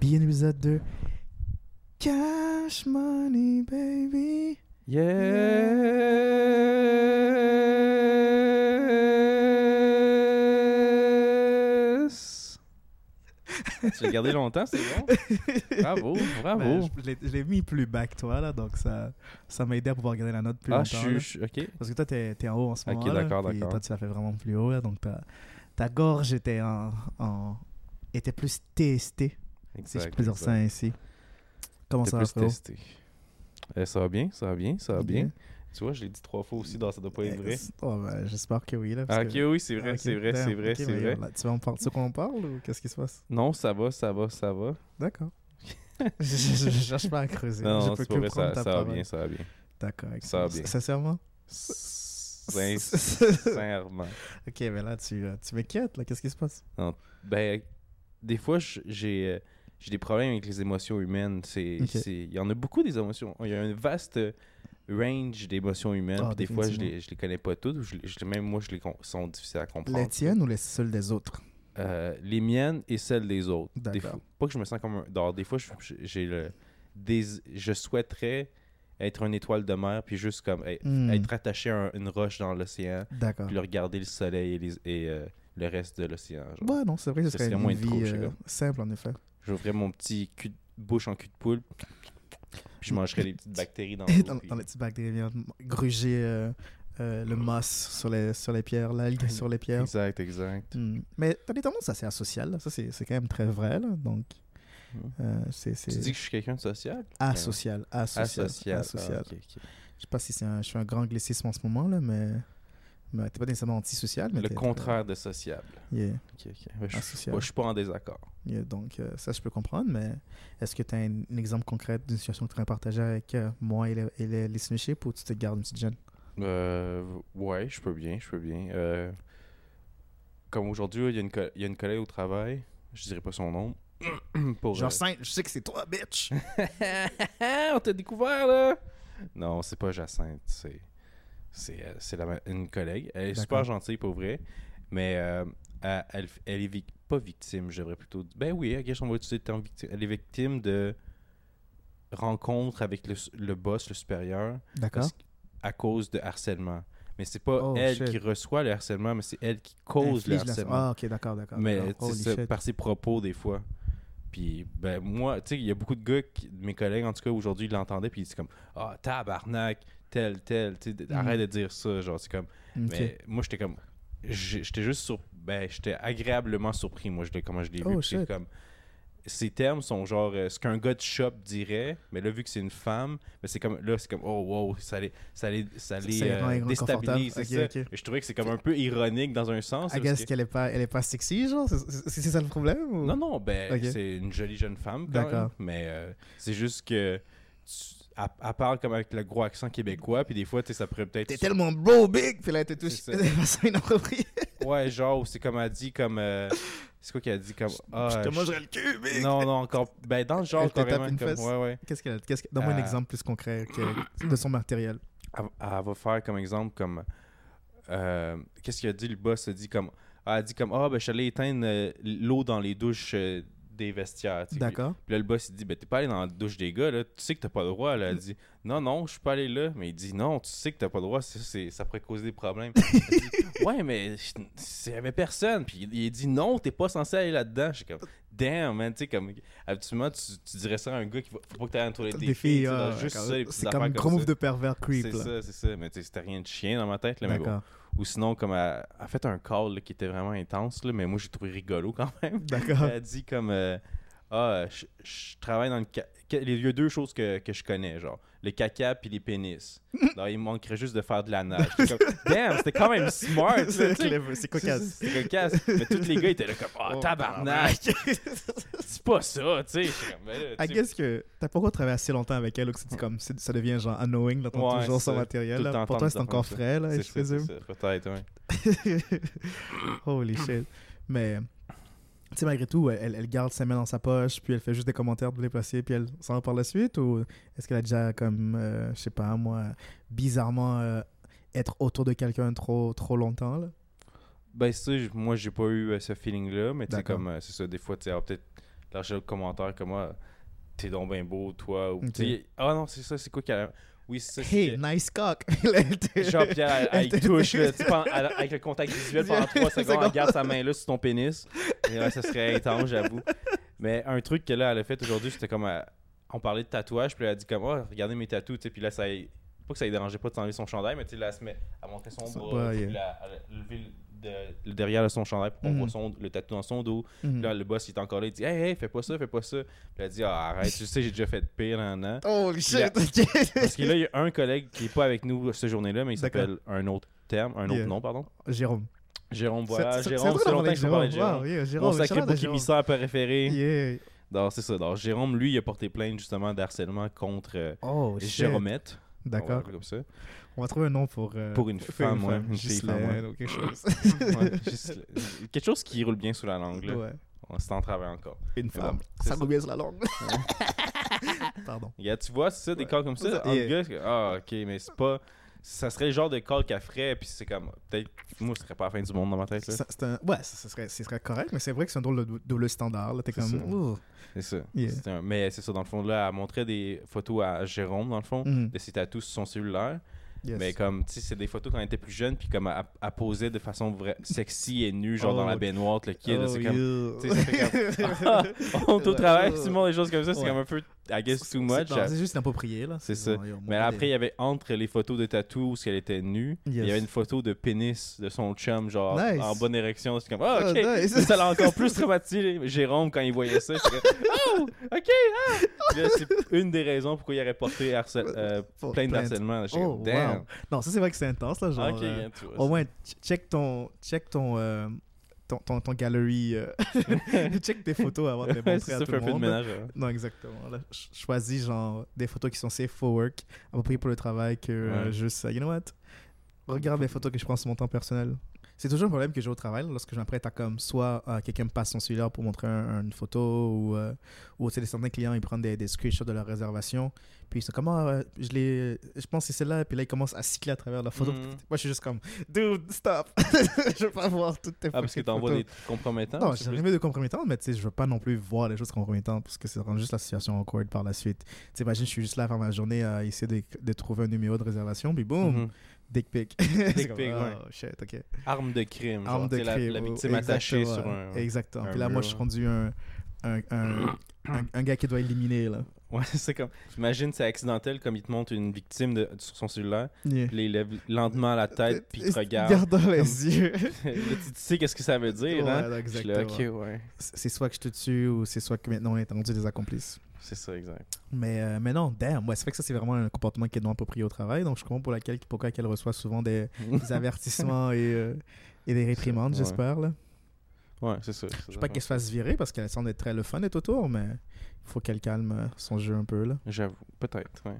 Bienvenue à de Cash Money Baby. Yes! tu l'as gardé longtemps, c'est bon? Bravo, bravo. Ben, je l'ai- je l'ai mis plus bas que toi, là, donc ça, ça m'a aidé à pouvoir garder la note plus ah, je longtemps. suis. là. je suis- Ok. Parce que toi, t'es es en haut en ce Ok, moment. là, d'accord, d'accord. Toi, tu l'as fait vraiment plus haut, là, donc ta, ta gorge était, en, en- était plus si je peux dire ça ainsi. Comment ça va, testé. Euh, ça va bien, ça va bien, ça va bien. Bien. Tu vois, je l'ai dit trois fois aussi, dans ça doit pas être vrai. Oh, ben, J'espère que oui. Là, parce Ah, ok, que- oui, c'est vrai, c'est vrai, c'est vrai, ok, c'est vrai. là, tu vas en parler qu'on parle ou qu'est-ce qui se passe? Non, ça va, ça va, ça va. D'accord. je, je- je cherche pas à creuser. Non, je peux que vrai, prendre ça, va bien, ça va bien. D'accord. Ça va bien. Sincèrement? Sin- Sincèrement. Ok, mais là, tu, euh, tu m'inquiètes. là. Qu'est-ce qui se passe? Ben, des fois, j'ai euh, j'ai des problèmes avec les émotions humaines. C'est, c'est- il y en a beaucoup des émotions. Il y a un vaste range d'émotions humaines. Ah, des fois, je les, je les connais pas toutes. ou je les- je- même moi, je les con- sont difficiles à comprendre. Les tiennes ou les seules des autres? Euh, les miennes et celles des autres. Des D'accord. fois, pas que je me sens comme un. alors, des fois, je, j'ai le. Des, je souhaiterais être une étoile de mer, puis juste comme être, Hmm. être attaché à un- une roche dans l'océan, D'accord. puis regarder le soleil et, les- et, euh, le reste de l'océan. genre. Ouais, non, c'est vrai ce serait serait une moins de vie trop, euh, simple, en effet. J'ouvrais mon petit cul de- bouche en cul de poule, puis je mangerais les petites bactéries dans l'eau. dans, puis- dans les petites bactéries, gruger euh, euh, le moss sur les, sur les pierres, l'algue sur les pierres. Exact, exact. Hmm. Mais t'as des tendances assez asociales. là. Ça, c'est c'est quand même très vrai. Là. Donc, Hmm. euh, c'est Tu dis que je suis quelqu'un de social? asocial. Asocial. Asocial. asocial. Ah, ok, ok. Je sais pas si c'est un, je fais un grand glissisme en ce moment, là, mais, mais t'es pas nécessairement antisocial. Mais Le contraire de sociable. Yeah, Ok, ok. Je, moi, je suis pas en désaccord. yeah. Donc, euh, ça, je peux comprendre, mais est-ce que tu as un, un exemple concret d'une situation que tu voudrais partager avec euh, moi et les, et les listenership ou tu te gardes une petite gêne? Euh, ouais, je peux bien, je peux bien. Euh, comme aujourd'hui, il y, y a une collègue au travail, je dirais pas son nom. pour, Genre, je sais que c'est toi, bitch On t'a découvert là Non, c'est pas Jacinthe, c'est c'est euh, c'est une collègue. Elle est super gentille pour vrai, mais euh, elle, elle, elle est vic- pas victime, je devrais plutôt. Ben oui, guess on va utiliser le terme victime. Elle est victime de rencontres avec le, le boss, le supérieur, D'accord. à cause de harcèlement. Mais c'est pas Oh, elle shit. qui reçoit le harcèlement, mais c'est elle qui cause le harcèlement. Ah, ok, d'accord, d'accord. Mais shit. par ses propos, des fois. Puis, ben, moi, tu sais, il y a beaucoup de gars, qui- mes collègues, en tout cas, aujourd'hui, ils l'entendaient, puis ils disaient comme Ah, tabarnak, tel, tel, Mhm. arrête de dire ça. Genre, c'est comme. Ok. Mais moi, j'étais comme. J'étais juste sur. Ben, j'étais agréablement surpris, moi, je l'ai- comment je l'ai Oh, vu. Comme. Ces termes sont genre euh, ce qu'un gars de shop dirait, mais là, vu que c'est une femme, mais c'est comme. Là, c'est comme. Oh, wow, ça les, ça les, ça les les euh, inconfortables. déstabilise. c'est Ok, ça. ok. Et je trouvais que c'est comme un peu ironique dans un sens. I guess que- qu'elle est pas, elle est pas sexy, genre C'est ça le problème ou... non, non, ben, c'est une jolie jeune femme, quand même. D'accord. Mais euh, c'est juste que. tu- elle, elle parle comme avec le gros accent québécois, puis des fois, tu sais, ça pourrait peut-être. T'es tellement beau, big Puis là, t'es tout façon inappropriée. Ouais, genre, c'est comme elle dit, comme. euh, C'est quoi qu'elle dit, comme. Ah, je te je- mangerai le cul, big Non, non, encore. Ben, dans le genre, Elle carrément. une comme- fesse. Ouais, ouais. Qu'est-ce qu'elle qu'est-ce que- Donne-moi un Euh, exemple plus concret que- de son matériel. Elle, elle va faire comme exemple, comme. euh, Qu'est-ce qu'il a dit, le boss a dit comme. Elle a dit comme, ah, ben, je suis allé éteindre l'eau dans les douches des vestiaires. D'accord. Puis là, le boss, il dit, ben, t'es pas allé dans la douche des gars, là. Tu sais que t'as pas le droit. Là. Elle dit, non, non, je suis pas allé là. Mais il dit, non, tu sais que t'as pas le droit. Ça, c'est- ça pourrait causer des problèmes. Elle dit, ouais, mais il y avait personne. Puis il, dit, non, t'es pas censé aller là-dedans. Je suis comme, damn, man. Tu sais, comme, habituellement, tu, tu dirais ça à un gars qui va, faut pas que t'ailles dans toilette des, Des filles. juste d'accord. ça, c'est comme gros ça. move de pervers creep. C'est ça, c'est ça. Mais tu sais, c'était rien de chien dans ma tête, là. Mais bon. Ou sinon, comme elle a fait un call là, qui était vraiment intense, là, mais moi, j'ai trouvé rigolo quand même. D'accord. Elle a dit comme euh, Ah, je, je travaille dans le. ca- ca- Il y a deux choses que, que je connais, genre le caca puis les pénis. Alors, il manquerait juste de faire de la nage. Comme, Damn, c'était quand même smart. c'est clever, c'est cocasse. C'est cocasse. Mais tous les gars étaient là comme Ah, Oh, tabarnak. C'est pas ça, tu sais. Ben I guess que t'as pas encore travaillé assez longtemps avec elle ou que c'est comme, ça devient genre annoying d'entendre Ouais, toujours son matériel. Là. Pour toi, c'est encore frais, là, je présume. Peut-être, ouais. Holy shit. Mais, tu sais, malgré tout, elle, elle garde sa main dans sa poche, puis elle fait juste des commentaires déplacés, puis elle s'en va par la suite Ou est-ce qu'elle a déjà, comme, euh, je sais pas, moi, bizarrement euh, être autour de quelqu'un trop, trop longtemps, là? Ben, j- moi, j'ai pas eu euh, ce feeling-là, mais tu sais, comme, c'est ça, des fois, tu sais, va peut-être lâcher le commentaire comme moi, t'es donc bien beau, toi. Ou, Ok. tu sais, Ah non, c'est ça, c'est quoi qu'elle a. Oui, c'est ça. Hey, nice cock. Genre, puis elle, touche, là, tu sais, pendant- elle- avec le contact visuel pendant 3 secondes, elle garde sa main là sur ton pénis. Et ouais, ça serait intense, j'avoue. Mais un truc que là, elle a fait aujourd'hui, c'était comme. euh, on parlait de tatouage, puis elle a dit comme, oh, regardez mes tatous, tu sais, puis là, ça. Pas que ça lui dérangeait pas de s'enlever son chandail, mais tu sais, là, elle se met. Elle montrait son bras, puis là, elle a levé le, de- derrière de son chandail pour qu'on Mhm. voit son, le tatou dans son dos. Mhm. Là, le boss, il est encore là, il dit, hey, hey, fais pas ça, fais pas ça. Puis elle a dit, ah, arrête, tu sais, j'ai déjà fait pire, nan, nan. Holy Il shit, a- ok. Parce que là, il y a un collègue qui est pas avec nous cette journée-là, mais il s'appelle un autre terme, un autre Yeah. nom, pardon. Jérôme. Jérôme, voilà. Jérôme, c'est longtemps que je parle de Jérôme. Wow, yeah, Mon Jérôme. sacré shout-out à bouc Jérôme. émissaire préféré. Yeah. Non, c'est ça. Donc, Jérôme, lui, il a porté plainte justement d'harcèlement contre euh, Oh. Jérômette. D'accord. l'appeler comme ça. On va trouver un nom pour... euh, Pour une femme, ouais, une fille femme, ouais. ou quelque chose. Ouais, juste- quelque chose qui roule bien sous la langue. Là. Ouais. On s'en travaille encore. Une femme. Ça ça. roule bien sur la langue. Pardon. Regarde, tu vois, c'est ça, des calls comme ça. Ça, yeah. gars, ah, ok, mais c'est pas. Ça serait le genre de call qu'elle ferait, puis c'est comme. Peut-être. Moi, ce serait pas la fin du monde dans ma tête. là. Ça- c'est un... Ouais, ça, ça serait, ce serait correct, mais c'est vrai que c'est un drôle de double standard. T'es C'est comme... ça. ouh. C'est ça. Yeah. Un- Mais c'est ça, dans le fond, là, elle montrait des photos à Jérôme, dans le fond, Mhm. de ses tatous sur son cellulaire. Yes. Mais comme, tu sais, c'est des photos quand elle était plus jeune, puis comme elle posait de façon sexy et nue, genre dans la Oh. baignoire, le kid. Oh, c'est comme. yeah. tu sais, comme. On est au travail, Ouais. tu montres des choses comme ça, c'est Ouais. comme un peu, I guess, too much. C'est juste inapproprié, là. C'est ça. genre, Mais après, il y avait entre les photos de tatou où elle était nue, il y avait une photo de pénis de son chum, genre Nice. en bonne érection. C'est comme, ah, Oh, ok. nice. Ça l'a encore plus traumatisé Jérôme quand il voyait ça. Comme, oh, ok, ah. C'est une des raisons pourquoi il aurait porté euh, plein là. J'étais Oh, wow. Non, ça, c'est vrai que c'est intense, là. Genre, ok, euh, au moins, ch- check ton, check ton, euh, ton, ton, ton gallery. euh, check tes photos avant de les Ouais, montrer c'est à ça, tout fait le un peu de monde. ménage. Non, exactement. Là, ch- choisis genre des photos qui sont safe for work, appropriées pour le travail, que euh, Ouais. juste, you know what, regarde les photos que je prends sur mon temps personnel. C'est toujours un problème que j'ai au travail, lorsque je m'apprête à comme, soit euh, quelqu'un me passe son cellulaire pour montrer un- une photo, ou, euh, ou certains clients, ils prennent des, des screenshots de leur réservation, puis ils sont comme, Ah, je, l'ai- je pense que c'est celle-là, puis là, ils commencent à cycler à travers la photo. Mhm. Moi, je suis juste comme, dude, stop! je veux pas voir toutes tes Ah, parce que t'envoies photos. des compromettants Non, j'ai jamais de compromettant, mais tu sais, je veux pas non plus voir les choses compromettantes parce que ça rend juste la situation awkward par la suite. Tu sais, imagine, je suis juste là à faire ma journée à essayer de, de trouver un numéro de réservation, puis boum, Mhm. dick pic. Comme, pic, oh, ouais. shit, ok. Arme de crime. Arme genre, de la- crime, La, oh, victime attachée sur un. Exactement. un Puis là, moi, je suis rendu un, un, un, un, un gars qui doit éliminer, là. Ouais, c'est comme. Imagine, c'est accidentel comme il te montre une victime de, sur son cellulaire, Yeah. puis il lève lentement la tête, puis il te regarde. Regarde dans les comme- yeux? Là, tu, tu sais qu'est-ce que ça veut dire, Ouais, hein? suis là, exactement. ok, ouais. C'est soit que je te tue ou c'est soit que maintenant on est rendu des accomplices. C'est ça, exact. Mais, euh, mais non, damn, ouais, c'est fait que ça, c'est vraiment un comportement qui est non approprié au travail. Donc, je comprends pour laquelle, pourquoi elle reçoit souvent des, des avertissements et, euh, et des réprimandes, Ouais. j'espère. là. Ouais, c'est ça. Je veux pas qu'elle se fasse virer parce qu'elle semble être très le fun d'être autour, mais il faut qu'elle calme son jeu un peu. là. J'avoue, peut-être, ouais.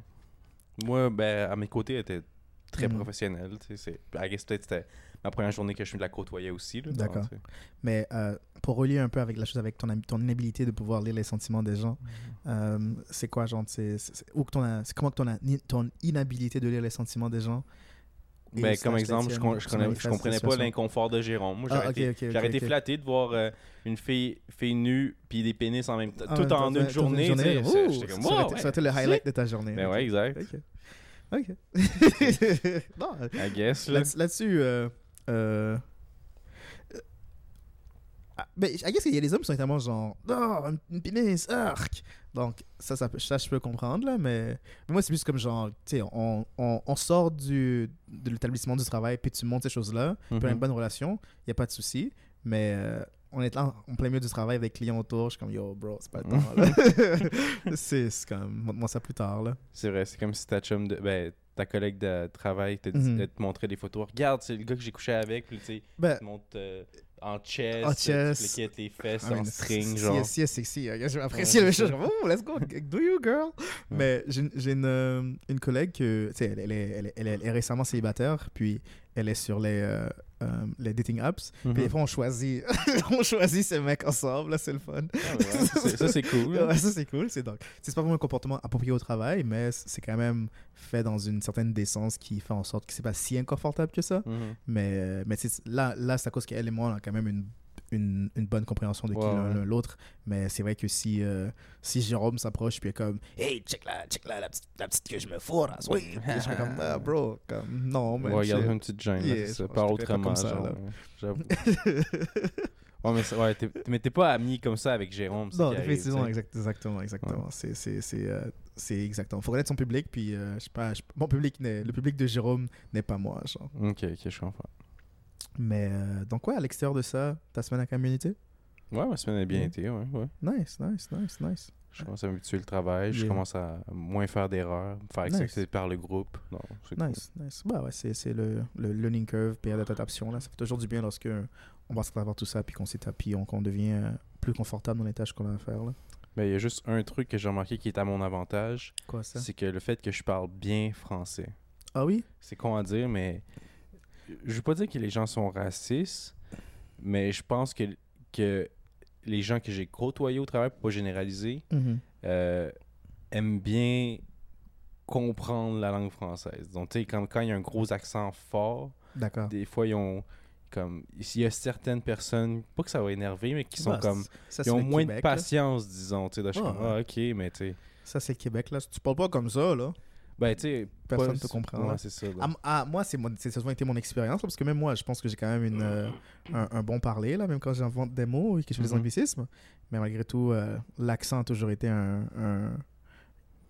Moi, ben, à mes côtés, elle était très Mhm. professionnelle, tu sais. c'est- peut-être c'était ma première journée que je la côtoyais aussi, là. D'accord. Mais euh, pour relier un peu avec la chose, avec ton, ton inhabilité de pouvoir lire les sentiments des gens, euh, c'est quoi, genre, c'est comment que ton, ton inhabilité de lire les sentiments des gens et Ben, comme exemple, je, con- je, se connais- je manifeste comprenais pas l'inconfort de Jérôme. Moi, j'aurais Ah, ok, été, flatté de voir euh, une fille, fille nue puis des pénis en même temps, En tout en une journée. comme, ça aurait wow, été- ouais. le highlight de ta journée. Ben ouais, exact. Ok. Non, I guess, là. là- là-dessus, euh, euh, euh, ah, mais I guess qu'il y a des hommes qui sont tellement genre, oh, une, pénis, arc. Donc, ça, ça, je peux comprendre, là, mais, mais moi, c'est plus comme genre, tu sais, on, on, on sort du, de l'établissement du travail, puis tu montes ces choses-là, puis on a une Mhm. bonne relation, il n'y a pas de souci, mais euh, on est là en plein milieu du travail avec clients autour, je suis comme, yo, bro, c'est pas le temps, là. c'est comme, montre-moi ça plus tard, là. C'est vrai, c'est comme si ta chum de. Ben, ta collègue de travail te, Mhm. elle te montrait des photos. Regarde, c'est le gars que j'ai couché avec, puis tu sais, Ben, il te montre euh, en chest, En chest. tu tes fesses I en string, si- genre. Si, si, sexy. Je vais apprécier le. Oh, let's go. Do you, girl? Mais j'ai une, euh, une collègue que, tu sais, elle, elle est, elle, est, elle est- elle est récemment célibataire, puis elle est sur les, euh, euh, les dating apps. Mhm. Puis des fois, on choisit, on choisit ces mecs ensemble. Là, c'est le fun. Ah, ouais, ça, c'est- cool. Ouais, ça, c'est cool. C'est donc, c'est pas vraiment un comportement approprié au travail, mais c'est quand même fait dans une certaine décence qui fait en sorte que c'est pas si inconfortable que ça. Mhm. Mais, euh, mais là, là c'est à cause qu'elle et moi, on a quand même une, une, une bonne compréhension de qui Ouais, l'un ouais. l'autre. Mais c'est vrai que si, euh, si Jérôme s'approche, puis il est comme Hey, check là, check là, la petite, la petite que je me fous, là, oui. Je suis comme Ah, bro, comme non, mais. On va regarder une petite gêne. Yeah, c'est pas autrement. ouais, J'avoue. ouais, mais, ouais, t'es- mais t'es pas ami comme ça avec Jérôme. Non, effectivement, exact- exactement, exactement. C'est, c'est, c'est, euh, c'est exactement. Faut connaître son public, puis euh, je sais pas, je- mon public, n'est- le public de Jérôme n'est pas moi, genre. Ok, ok, je comprends. Mais euh, donc, ouais, à l'extérieur de ça, ta semaine à communauté Ouais, ma semaine a bien Ouais. été, ouais, ouais. Nice, nice, nice, nice. Je commence à m'habituer le travail, je commence à moins faire d'erreurs, me faire Nice. accepter par le groupe. Non, c'est cool. Nice, nice. Bah ouais, c'est, le, le learning curve, période d'adaptation. Là. Ça fait toujours du bien lorsque on passe à travers tout ça, puis qu'on on, qu'on devient euh, plus confortable dans les tâches qu'on a à faire. Là. Mais il y a juste un truc que j'ai remarqué qui est à mon avantage, Quoi ça? c'est que le fait que je parle bien français. Ah oui? C'est con à dire, mais je veux pas dire que les gens sont racistes, mais je pense que, que les gens que j'ai côtoyés au travail, pour pas généraliser, Mhm. euh, aiment bien comprendre la langue française. Donc, tu sais, quand, quand il y a un gros accent fort, des fois, ils ont comme... Il y a certaines personnes, pas que ça va énerver, mais qui sont Bah, comme... ça, Ils ont moins Québec, de là. patience, disons. Tu sais, Ouais, ah, ok, mais tu sais... Ça, c'est Québec. Là. Si tu parles pas comme ça, là. Ben, tu sais... Personne pas- te comprend, Ouais, c'est ça. ah, moi, c'est, ça a été mon expérience, parce que même moi, je pense que j'ai quand même une, euh, un, un bon parler, là, même quand j'invente des mots et que je fais des Mhm. anglicismes. Mais malgré tout, euh, l'accent a toujours été un, un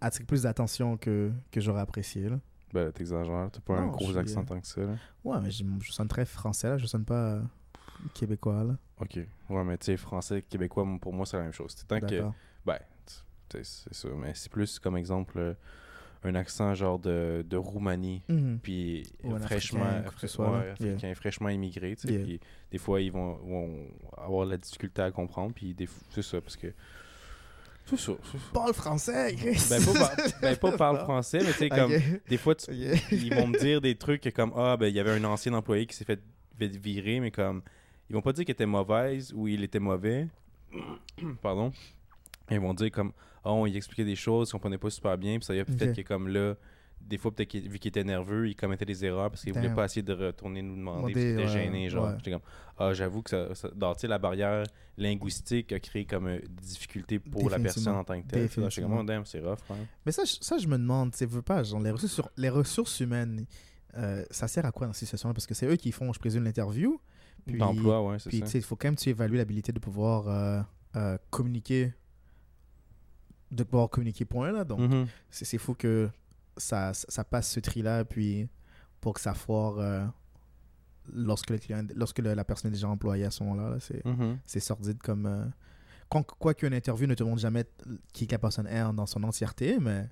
attire plus d'attention que, que j'aurais apprécié. Là. Ben, t'exagères. T'as pas un gros accent euh, tant que ça, là. Ouais, mais je, je sonne très français, là. Je sonne pas euh, québécois, là. Ok. Ouais, mais tu sais, français, québécois, pour moi, c'est la même chose. Tant que... Ben, c'est ça. Mais c'est plus comme exemple un accent genre de, de Roumanie. Mhm. Puis fraîchement, Africain, soit, ouais, africain, fraîchement immigré, tu sais. Yeah. Puis des fois, ils vont, vont avoir la difficulté à comprendre. Puis des c'est ça, parce que. C'est ça. ça. Parle français, Chris! Ben, pas, par- ben, pas parle français, mais tu sais, comme. Des fois, tu- ils vont me dire des trucs comme ah ben il y avait un ancien employé qui s'est fait, fait virer mais comme ils vont pas dire qu'il était mauvaise ou il était mauvais pardon ils vont dire comme oh il expliquait des choses qu'on comprenait pas super bien puis ça y a peut-être Ok. que comme là des fois peut-être vu qu'il était nerveux il commettait des erreurs parce qu'il voulait pas essayer de retourner nous demander Demander, parce qu'il était ouais, gêné genre ouais. j'étais comme ah j'avoue que ça, dans, la barrière linguistique a créé comme euh, des difficultés pour la personne en tant que telle Puis j'étais comme oh, damn c'est rough. Mais ça, je- ça, je me demande, tu veux pas, genre, les ressources, sur- les ressources humaines, euh, ça sert à quoi dans ces situations-là? Parce que c'est eux qui font, je présume, l'interview. Puis, d'emploi ouais c'est puis ça tu sais, il faut quand même tu évaluer l'habilité de pouvoir euh, euh, communiquer, de pouvoir communiquer point là. Donc, Mhm. c'est c'est fou que ça, ça passe ce tri-là, puis pour que ça foire euh, lorsque, le client, lorsque le- la personne est déjà employée à ce moment-là. là, c'est Mhm. c'est sordide comme. Euh... Quoi, quoi qu'une interview ne te montre jamais qui que la personne est dans son entièreté, mais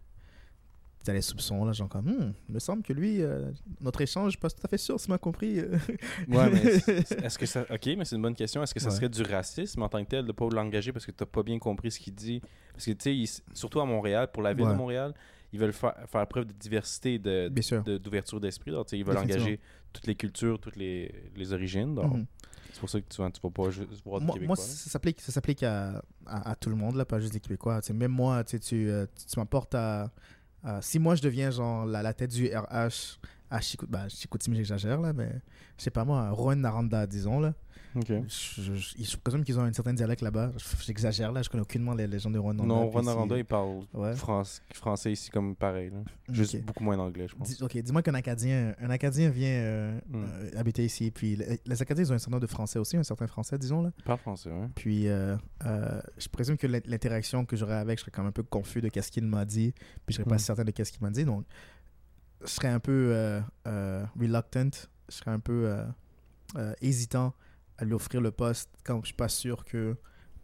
tu as les soupçons là, genre comme, Hmm, il me semble que lui, euh, notre échange, je suis pas tout à fait sûr, si tu m'as compris. Ouais, mais est-ce que ça. Ok, mais c'est une bonne question. Est-ce que ça Ouais. serait du racisme en tant que tel de pas l'engager parce que t'as pas bien compris ce qu'il dit? Parce que, tu sais, surtout à Montréal, pour la ville Ouais. de Montréal, ils veulent faire, faire preuve de diversité, de- de- d'ouverture d'esprit. Donc, Ils veulent engager toutes les cultures, toutes les, les origines. Donc, Mhm. c'est pour ça que tu, vois, tu vas pas juste voir du Moi, Québécois. moi, ça s'applique, ça s'applique à, à, à tout le monde, là, pas juste les Québécois. Même moi, tu, euh, tu, tu m'apportes à, à- Si moi, je deviens genre la, la tête du RH à Chicoutimi, bah, Chicoutimi, j'exagère, là, mais je sais pas moi, Rouen Naranda, disons, là. Ok. Je, je, présume qu'ils ont un certain dialecte là-bas. J'exagère, là, je connais aucunement les, les gens de Naranda. Non, puis Ron si- Aranda, il parle Ouais. France- français ici comme pareil. là. Juste beaucoup moins d'anglais, je pense. Dis- ok, dis-moi qu'un Acadien, un Acadien vient euh, Hmm. euh, habiter ici, puis le- les Acadiens ils ont un certain nombre de Français aussi, un certain Français, disons là. Parle français, ouais. Puis euh, je présume que l'in- l'interaction que j'aurais avec, je serais quand même un peu confus de qu'est-ce qu'il m'a dit, puis je serais pas Hmm. certain de qu'est-ce qu'il m'a dit, donc je serais un peu reluctant, je serais un peu hésitant à lui offrir le poste quand je suis pas sûr que